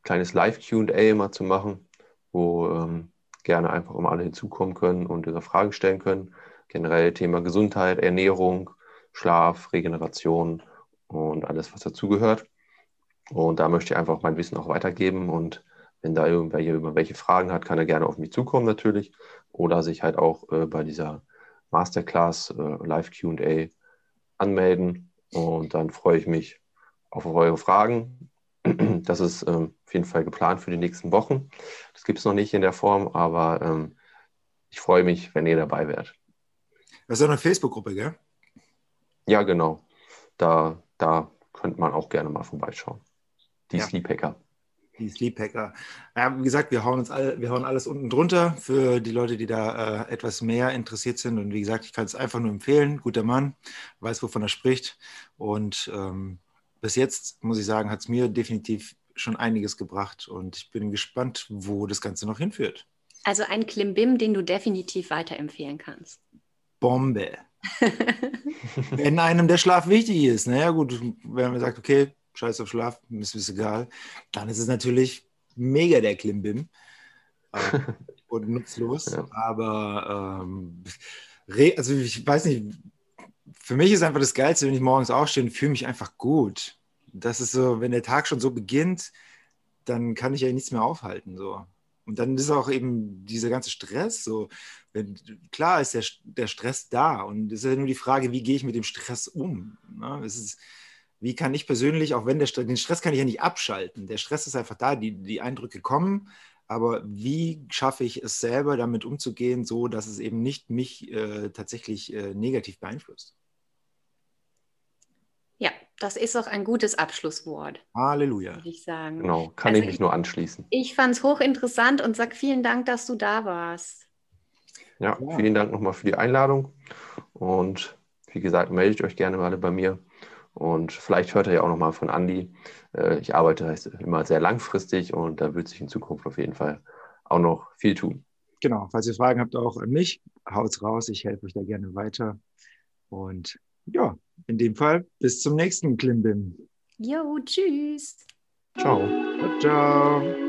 kleines Live-QA mal zu machen, wo ähm, gerne einfach immer alle hinzukommen können und ihre Fragen stellen können. Generell Thema Gesundheit, Ernährung, Schlaf, Regeneration und alles, was dazugehört. Und da möchte ich einfach mein Wissen auch weitergeben. Und wenn da irgendwer hier irgendwelche Fragen hat, kann er gerne auf mich zukommen natürlich. Oder sich halt auch äh, bei dieser Masterclass äh, Live QA anmelden. Und dann freue ich mich auf eure Fragen das ist ähm, auf jeden Fall geplant für die nächsten Wochen. Das gibt es noch nicht in der Form, aber ähm, ich freue mich, wenn ihr dabei wärt. Das ist eine Facebook-Gruppe, gell? Ja, genau. Da, da könnte man auch gerne mal vorbeischauen. Die ja. Sleephacker. Die Sleephacker. Ja, wie gesagt, wir hauen uns alle, wir hauen alles unten drunter für die Leute, die da äh, etwas mehr interessiert sind. Und wie gesagt, ich kann es einfach nur empfehlen. Guter Mann, weiß, wovon er spricht. Und ähm, bis jetzt, muss ich sagen, hat es mir definitiv schon einiges gebracht und ich bin gespannt, wo das Ganze noch hinführt. Also ein Klimbim, den du definitiv weiterempfehlen kannst. Bombe. wenn einem der Schlaf wichtig ist, naja gut, wenn man sagt, okay, scheiß auf Schlaf, ist es egal, dann ist es natürlich mega der Klimbim äh, und nutzlos. Ja. Aber ähm, also ich weiß nicht, für mich ist einfach das Geilste, wenn ich morgens aufstehe und fühle mich einfach gut. Das ist so, wenn der Tag schon so beginnt, dann kann ich ja nichts mehr aufhalten. So. Und dann ist auch eben dieser ganze Stress so. Wenn, klar ist der, der Stress da und es ist ja nur die Frage, wie gehe ich mit dem Stress um? Ne? Es ist, wie kann ich persönlich, auch wenn der Stress, den Stress kann ich ja nicht abschalten. Der Stress ist einfach da, die, die Eindrücke kommen, aber wie schaffe ich es selber, damit umzugehen, so dass es eben nicht mich äh, tatsächlich äh, negativ beeinflusst? Das ist auch ein gutes Abschlusswort. Halleluja. Würde ich sagen. Genau, kann also ich mich nur anschließen. Ich fand es hochinteressant und sag vielen Dank, dass du da warst. Ja, ja, vielen Dank nochmal für die Einladung. Und wie gesagt, meldet euch gerne mal bei mir. Und vielleicht hört ihr ja auch nochmal von Andi. Äh, ich arbeite immer sehr langfristig und da wird sich in Zukunft auf jeden Fall auch noch viel tun. Genau, falls ihr Fragen habt, auch an mich, haut's raus. Ich helfe euch da gerne weiter. Und ja, in dem Fall bis zum nächsten Klimbim. Jo, tschüss. Ciao. Ciao. ciao.